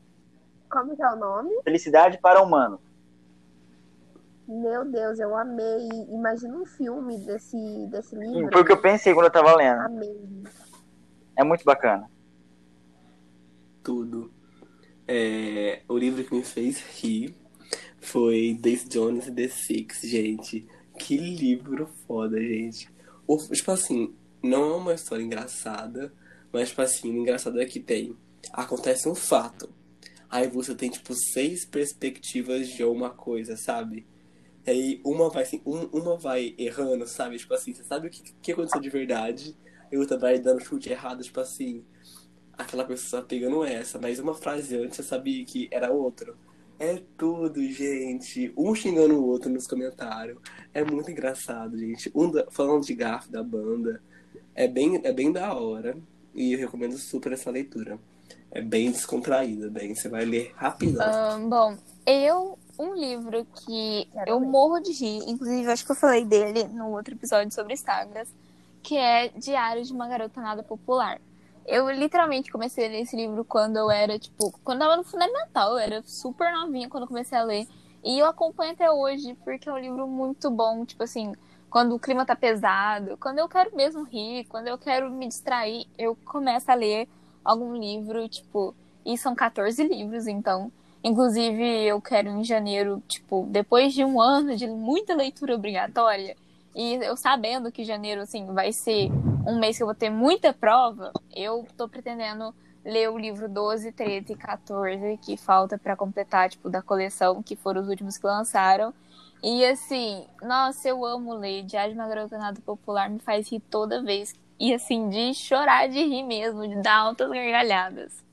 Como que é o nome? Felicidade para Humano. Meu Deus, eu amei. Imagina um filme desse, desse livro. Foi o que eu pensei quando eu tava lendo. Amei. É muito bacana. Tudo. É, o livro que me fez rir foi Daisy Jones e The Six, gente. Que livro foda, gente. O, tipo assim, não é uma história engraçada, mas, tipo assim, o engraçado é que tem. Acontece um fato. Aí você tem, tipo, seis perspectivas de uma coisa, sabe? Aí uma vai assim, um, uma vai errando, sabe? Tipo assim, você sabe o que, que aconteceu de verdade, e outra vai dando chute errado, tipo assim, aquela pessoa pegando essa, mas uma frase antes você sabia que era outro. É tudo, gente. Um xingando o outro nos comentários. É muito engraçado, gente. Um da- falando de garfo da banda. É bem, é bem da hora. E eu recomendo super essa leitura. É bem descontraída, bem. Você vai ler rapidão. Ahn, bom, eu, um livro que eu morro de rir, inclusive acho que eu falei dele no outro episódio sobre Sagras, que é Diário de uma Garota Nada Popular. Eu literalmente comecei a ler esse livro quando eu era, tipo, quando eu tava no fundamental, eu era super novinha quando eu comecei a ler. E eu acompanho até hoje, porque é um livro muito bom, tipo assim, quando o clima tá pesado, quando eu quero mesmo rir, quando eu quero me distrair, eu começo a ler algum livro, tipo, e são 14 livros, então. Inclusive, eu quero em janeiro, tipo, depois de um ano de muita leitura obrigatória, e eu sabendo que janeiro, assim, vai ser um mês que eu vou ter muita prova, eu tô pretendendo ler o livro 12, 13 e 14, que falta pra completar, tipo, da coleção, que foram os últimos que lançaram. E assim, nossa, eu amo ler. Diário de uma Garota Nada Popular me faz rir toda vez. E assim, de chorar de rir mesmo, de dar altas gargalhadas.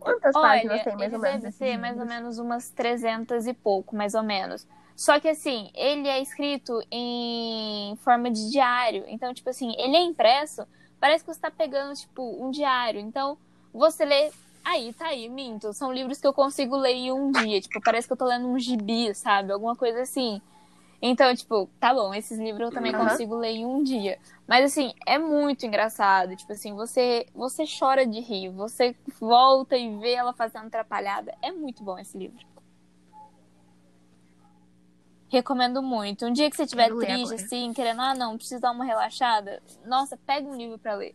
Quantas Olha, páginas tem mais ou menos? deve ter mais ou menos umas 300 e pouco, mais ou menos. Só que assim, ele é escrito em forma de diário. Então, tipo assim, ele é impresso, parece que você tá pegando, tipo, um diário. Então, você lê. Aí, tá aí, minto. São livros que eu consigo ler em um dia. Tipo, parece que eu tô lendo um gibi, sabe? Alguma coisa assim. Então, tipo, tá bom, esses livros eu também Uhum. consigo ler em um dia. Mas assim, é muito engraçado. Tipo assim, você, você chora de rir, você volta e vê ela fazendo atrapalhada. É muito bom esse livro. Recomendo muito. Um dia que você estiver triste, assim, querendo, ah, não, preciso dar uma relaxada, nossa, pega um livro pra ler.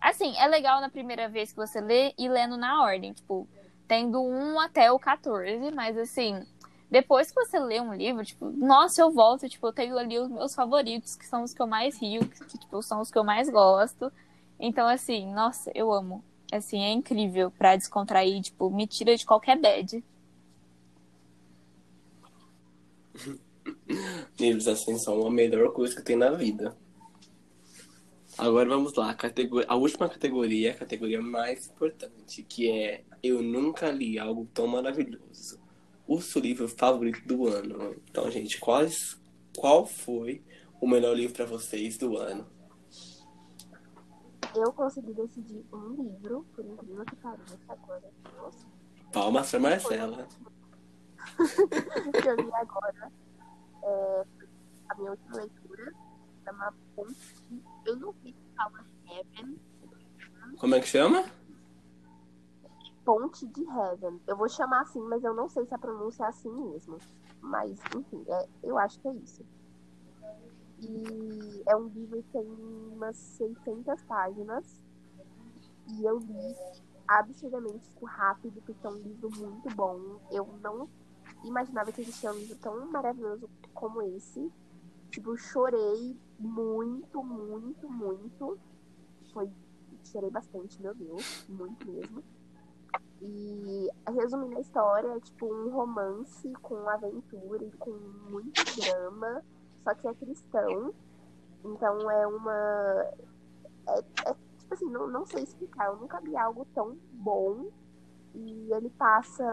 Assim, é legal na primeira vez que você lê e lendo na ordem, tipo, tem do 1 até o 14, mas assim, depois que você lê um livro, tipo, nossa, eu volto, tipo, eu tenho ali os meus favoritos, que são os que eu mais rio, que, tipo, são os que eu mais gosto. Então, assim, nossa, eu amo. Assim, é incrível pra descontrair, tipo, me tira de qualquer bad. Livros assim são a melhor coisa que tem na vida. Agora vamos lá, a, categor- a última categoria, a categoria mais importante, que é Eu nunca li algo tão maravilhoso. O seu livro favorito do ano. Então, gente, quais, qual foi o melhor livro pra vocês do ano? Eu consegui decidir um livro, por incrível que pareça, agora. Palmas pra Marcela. que eu li agora. É, a minha última leitura chama Ponte. Eu não sei se fala Heaven. Como é que chama? Ponte de Heaven. Eu vou chamar assim, mas eu não sei se a pronúncia é assim mesmo. Mas, enfim, é, eu acho que é isso. E é um livro que tem umas 600 páginas. E eu li absurdamente rápido, porque é um livro muito bom. Eu não imaginava que existia um livro tão maravilhoso como esse. Tipo, chorei muito, muito, muito. Foi. Chorei bastante, meu Deus, muito mesmo. E resumindo a história, é tipo um romance com aventura e com muito drama, só que é cristão. Então é uma. É, é, tipo assim, não, não sei explicar, eu nunca vi algo tão bom. E ele passa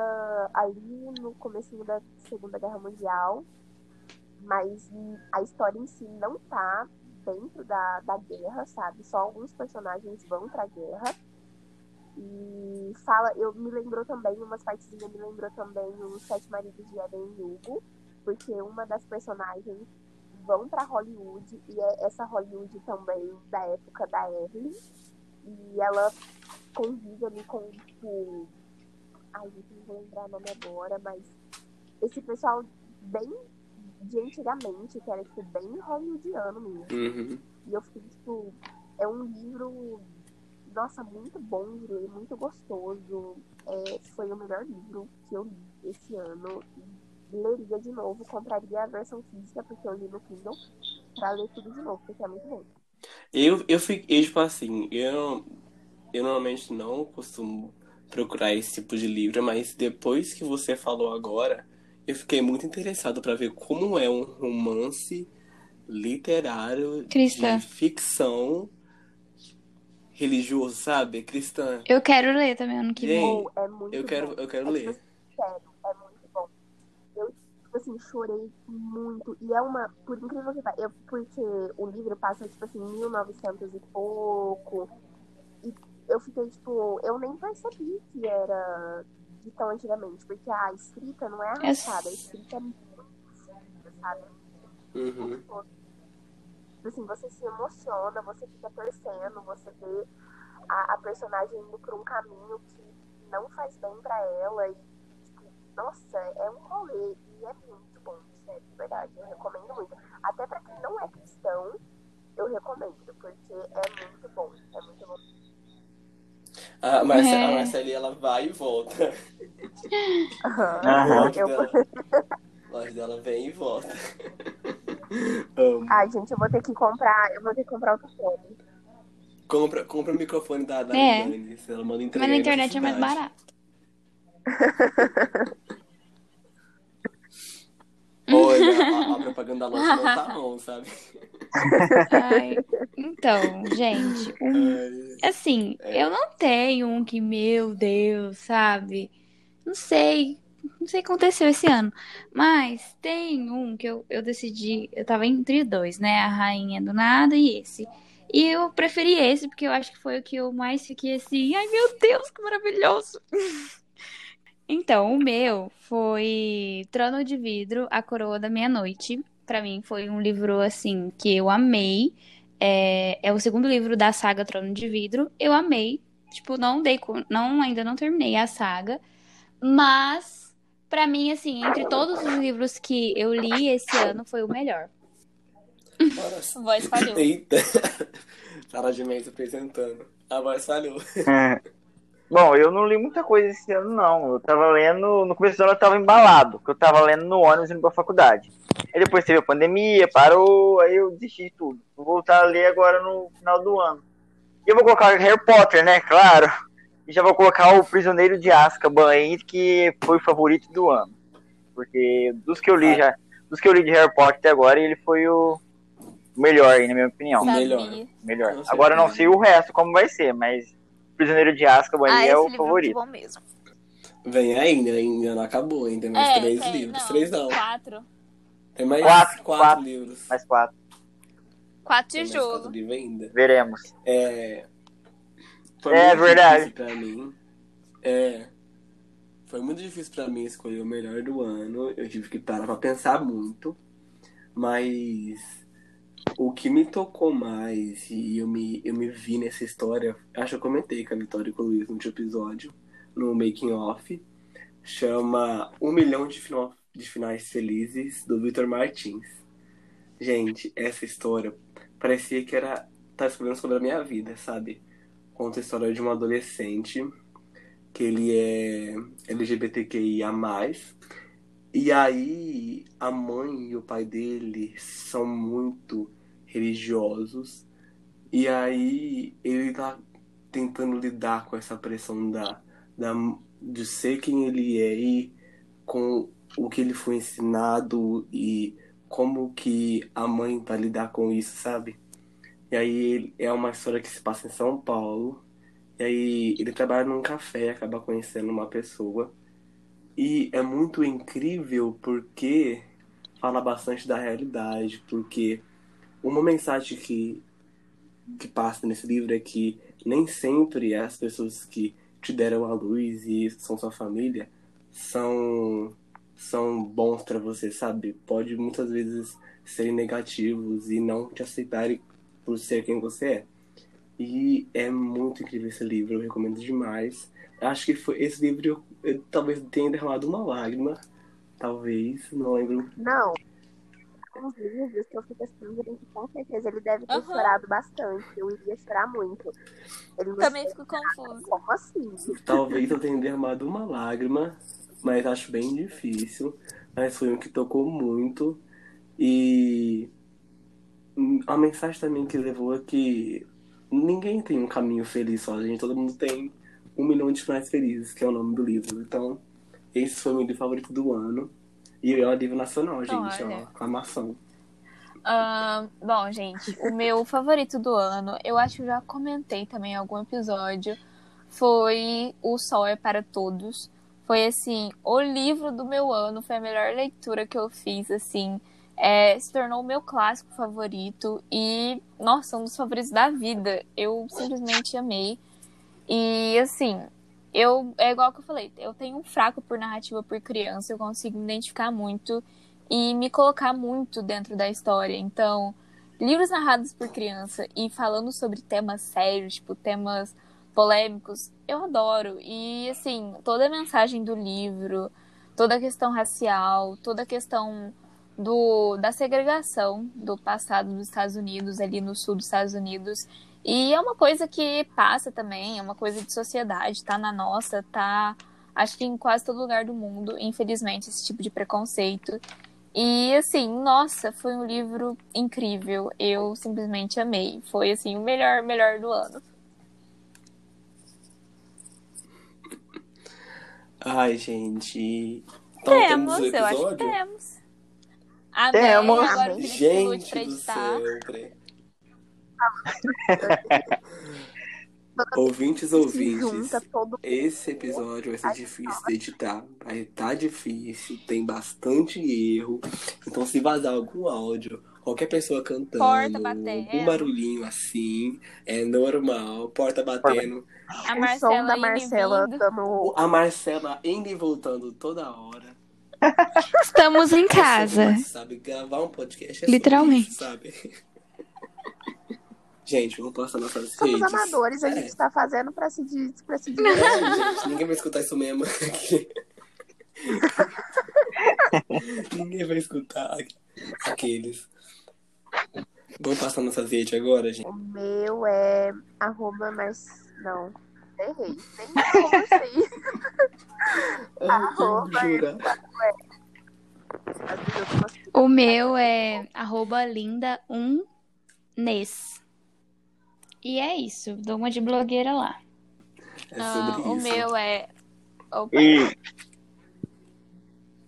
ali no comecinho da Segunda Guerra Mundial, mas a história em si não tá dentro da, da guerra, sabe? Só alguns personagens vão pra guerra. E fala, eu me lembrou também, umas partezinhas me lembrou também os Sete Maridos de Eden Hugo, porque uma das personagens vão pra Hollywood, e é essa Hollywood também da época da Evelyn, e ela convive ali com, tipo, ai, gente, não vou lembrar o nome agora, mas esse pessoal bem de antigamente, que era, tipo, bem hollywoodiano mesmo. Uhum. E eu fiquei, tipo, é um livro nossa, muito bom de ler, muito gostoso. É, foi o melhor livro que eu li esse ano. Leria de novo, compraria a versão física, porque eu li no Kindle, pra ler tudo de novo, porque é muito bom. Eu, eu fiquei, tipo assim, eu, eu normalmente não costumo procurar esse tipo de livro, mas depois que você falou agora, eu fiquei muito interessado para ver como é um romance literário de ficção religioso, sabe? Cristã. Eu quero ler também ano que vem. Gente, é muito Eu quero, bom. eu quero É, ler. tipo, sério, é muito bom. Eu, tipo assim, chorei muito. E é uma, por incrível que pareça, eu- porque o livro passa, tipo assim, 1900 e pouco. E eu fiquei, tipo, eu nem percebi que era de tão antigamente. Porque a escrita não é arrastada, a escrita é muito sabe? Uhum. Tipo assim, você se emociona, você fica torcendo, você vê a, a personagem indo por um caminho que não faz bem pra ela. E, tipo, nossa, é um rolê e é muito bom, sério, de verdade. Eu recomendo muito. Até pra quem não é cristão, eu recomendo, porque é muito bom. É muito bom. A, Marce, É. a Marcele, ela vai e volta. O áudio Eu- dela, áudio dela vem e volta. Amo. Ai, gente, eu vou ter que comprar, eu vou ter que comprar outro fone. Compra, compra o microfone da, da É. Dani, se ela manda entregar Mas na internet é mais barato. Olha, a, a propaganda da loja não tá bom, sabe? Ai, então, gente, um Assim, eu não tenho um que, meu Deus, sabe? Não sei. Não sei o que aconteceu esse ano. Mas tem um que eu, eu decidi. Eu tava entre dois, né? A Rainha do Nada e esse. E eu preferi esse, porque eu acho que foi o que eu mais fiquei assim. Ai, meu Deus, que maravilhoso! Então, o meu foi Trono de Vidro, A Coroa da Meia-Noite. Pra mim, foi um livro, assim, que eu amei. É, é o segundo livro da saga Trono de Vidro. Eu amei. Tipo, não dei, não ainda não terminei a saga, mas pra mim assim, entre todos os livros que eu li esse ano foi o melhor. bora. Voz falhou. Eita! Sara de Mendes apresentando. A voz falhou. Bom, eu não li muita coisa esse ano, não. Eu tava lendo. No começo do ano eu tava embalado, porque eu tava lendo no ônibus indo pra faculdade. Aí depois teve a pandemia, parou, aí eu desisti de tudo. Vou voltar a ler agora no final do ano. E eu vou colocar Harry Potter, né? Claro. E já vou colocar o Prisioneiro de Azkaban aí, que foi o favorito do ano. Porque dos que eu li já. Dos que eu li de Harry Potter até agora, ele foi o melhor aí, na minha opinião. O melhor. Melhor. Com Agora eu não sei o resto como vai ser, mas Prisioneiro de Azkaban Ah, é o é favorito. muito bom mesmo. Vem ainda, ainda não acabou, ainda tem mais É, três tem, livros. não, Três não. Quatro. Tem mais Quatro, quatro, quatro. livros. Mais quatro. Quatro Tem mais tijolos. quatro livros ainda. Veremos. É. Foi É verdade. difícil pra mim. É. Foi muito difícil pra mim escolher o melhor do ano. Eu tive que parar pra pensar muito. Mas o que me tocou mais e eu me, eu me vi nessa história, acho que eu comentei com a Vitória e com o Luiz no último episódio, no Making Off, chama Um Milhão de, de Finais Felizes, do Victor Martins. Gente, essa história parecia que era tá escrevendo sobre a minha vida, sabe? Conta a história de um adolescente que ele é LGBTQIA+. E aí a mãe e o pai dele são muito religiosos. E aí ele tá tentando lidar com essa pressão da, da de ser quem ele é e com o que ele foi ensinado e como que a mãe vai lidar com isso, sabe? E aí é uma história que se passa em São Paulo. E aí ele trabalha num café, acaba conhecendo uma pessoa. E é muito incrível porque fala bastante da realidade, porque uma mensagem que, que passa nesse livro é que nem sempre as pessoas que te deram a luz e são sua família são são bons pra você, sabe? Pode muitas vezes serem negativos e não te aceitarem por ser quem você é. E é muito incrível esse livro, eu recomendo demais. Acho que foi esse livro eu, eu talvez tenha derramado uma lágrima, talvez, não lembro. Não. alguns livros que eu fico assim, com certeza ele deve ter Aham. chorado bastante. Eu iria chorar muito. Ele Também fico confusa. como assim? Talvez eu tenha derramado uma lágrima, mas acho bem difícil. Mas foi um que tocou muito. E a mensagem também que levou é que ninguém tem um caminho feliz sozinho, todo mundo tem um milhão de finais felizes, que é o nome do livro. Então, esse foi o meu livro favorito do ano. E é um livro nacional, gente, Olha. ó, aclamação. Bom, gente, o meu favorito do ano, eu acho que eu já comentei também em algum episódio, foi O Sol é para Todos. Foi assim, o livro do meu ano, foi a melhor leitura que eu fiz, assim. É, se tornou o meu clássico favorito e, nossa, um dos favoritos da vida. Eu simplesmente amei. E assim, eu é igual que eu falei, eu tenho um fraco por narrativa por criança, eu consigo me identificar muito e me colocar muito dentro da história. Então, livros narrados por criança e falando sobre temas sérios, tipo temas polêmicos, eu adoro. E assim, toda a mensagem do livro, toda a questão racial, toda a questão do, da segregação do passado dos Estados Unidos, ali no sul dos Estados Unidos. E é uma coisa que passa também, é uma coisa de sociedade, tá na nossa, tá acho que em quase todo lugar do mundo, infelizmente, esse tipo de preconceito. E assim, nossa, foi um livro incrível. Eu simplesmente amei. Foi assim o melhor, melhor do ano. Ai, gente. Então, temos, o eu acho que temos. Amém. Temos. Agora o Felipe chegou de Gente do céu, peraí. Ouvintes, ouvintes, esse episódio vai ser difícil de editar. Vai estar difícil, tem bastante erro. Então, se vazar algum áudio, qualquer pessoa cantando, um barulhinho assim, é normal. Porta batendo. A o Marcela som da indo e Marcela A Marcela indo e voltando toda hora. Estamos em É casa. sabe? Gravar um podcast é Literalmente. isso, sabe? Gente, vamos passar nossas Somos redes. amadores, a É. gente tá fazendo pra se, di- pra se É, divertir. gente, ninguém vai escutar isso mesmo aqui. ninguém vai escutar aqueles. Vamos passar nossas redes agora, gente? O meu é arroba Marc... Não, errei. Nem sei como sei. Arroba. O meu é arroba linda1nes. E é isso, dou uma de blogueira lá. É Ah, o meu é. Opa. E.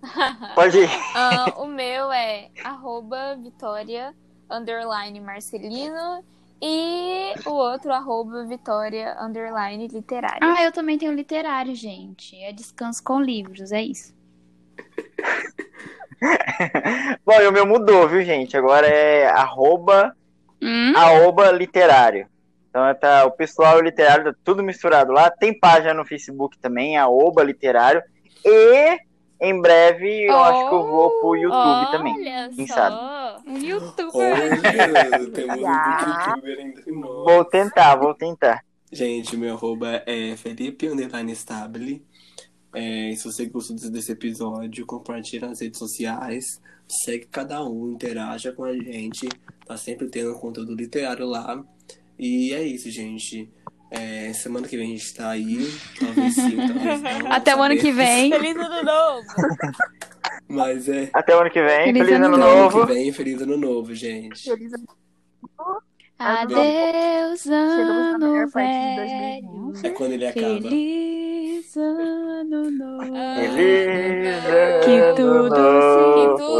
Pode ir. Ah, o meu é arroba Vitória underline Marcelino e o outro arroba Vitória underline literária. Ah, eu também tenho literário, gente. É descanso com livros, é isso. Bom, e o meu mudou, viu, gente? Agora é arroba, Hum? arroba literário. Então tá o pessoal literário, tá tudo misturado lá. Tem página no Facebook também, arroba literário. E em breve eu acho que eu vou pro YouTube também. Olha quem só. Um youtuber. Olha, temos um Ah. youtuber entre nós. Vou tentar, vou tentar. Gente, meu arroba é Felipe Underline Stable. É, se você gostou desse- episódio, compartilha nas redes sociais. Segue cada um, interaja com a gente. Tá sempre tendo conteúdo literário lá. E é isso, gente. É, semana que vem a gente tá aí. Talvez sim, talvez não. Até o ano que vem. Feliz ano novo! Mas é. Até o ano que vem. Feliz Feliz, ano ano Até o ano novo. que vem, feliz ano novo, gente. feliz Adeus, Chegamos na ano melhor parte de velho. 2020. É quando ele acaba. Feliz ano novo. Feliz Que ano tudo novo. Que tudo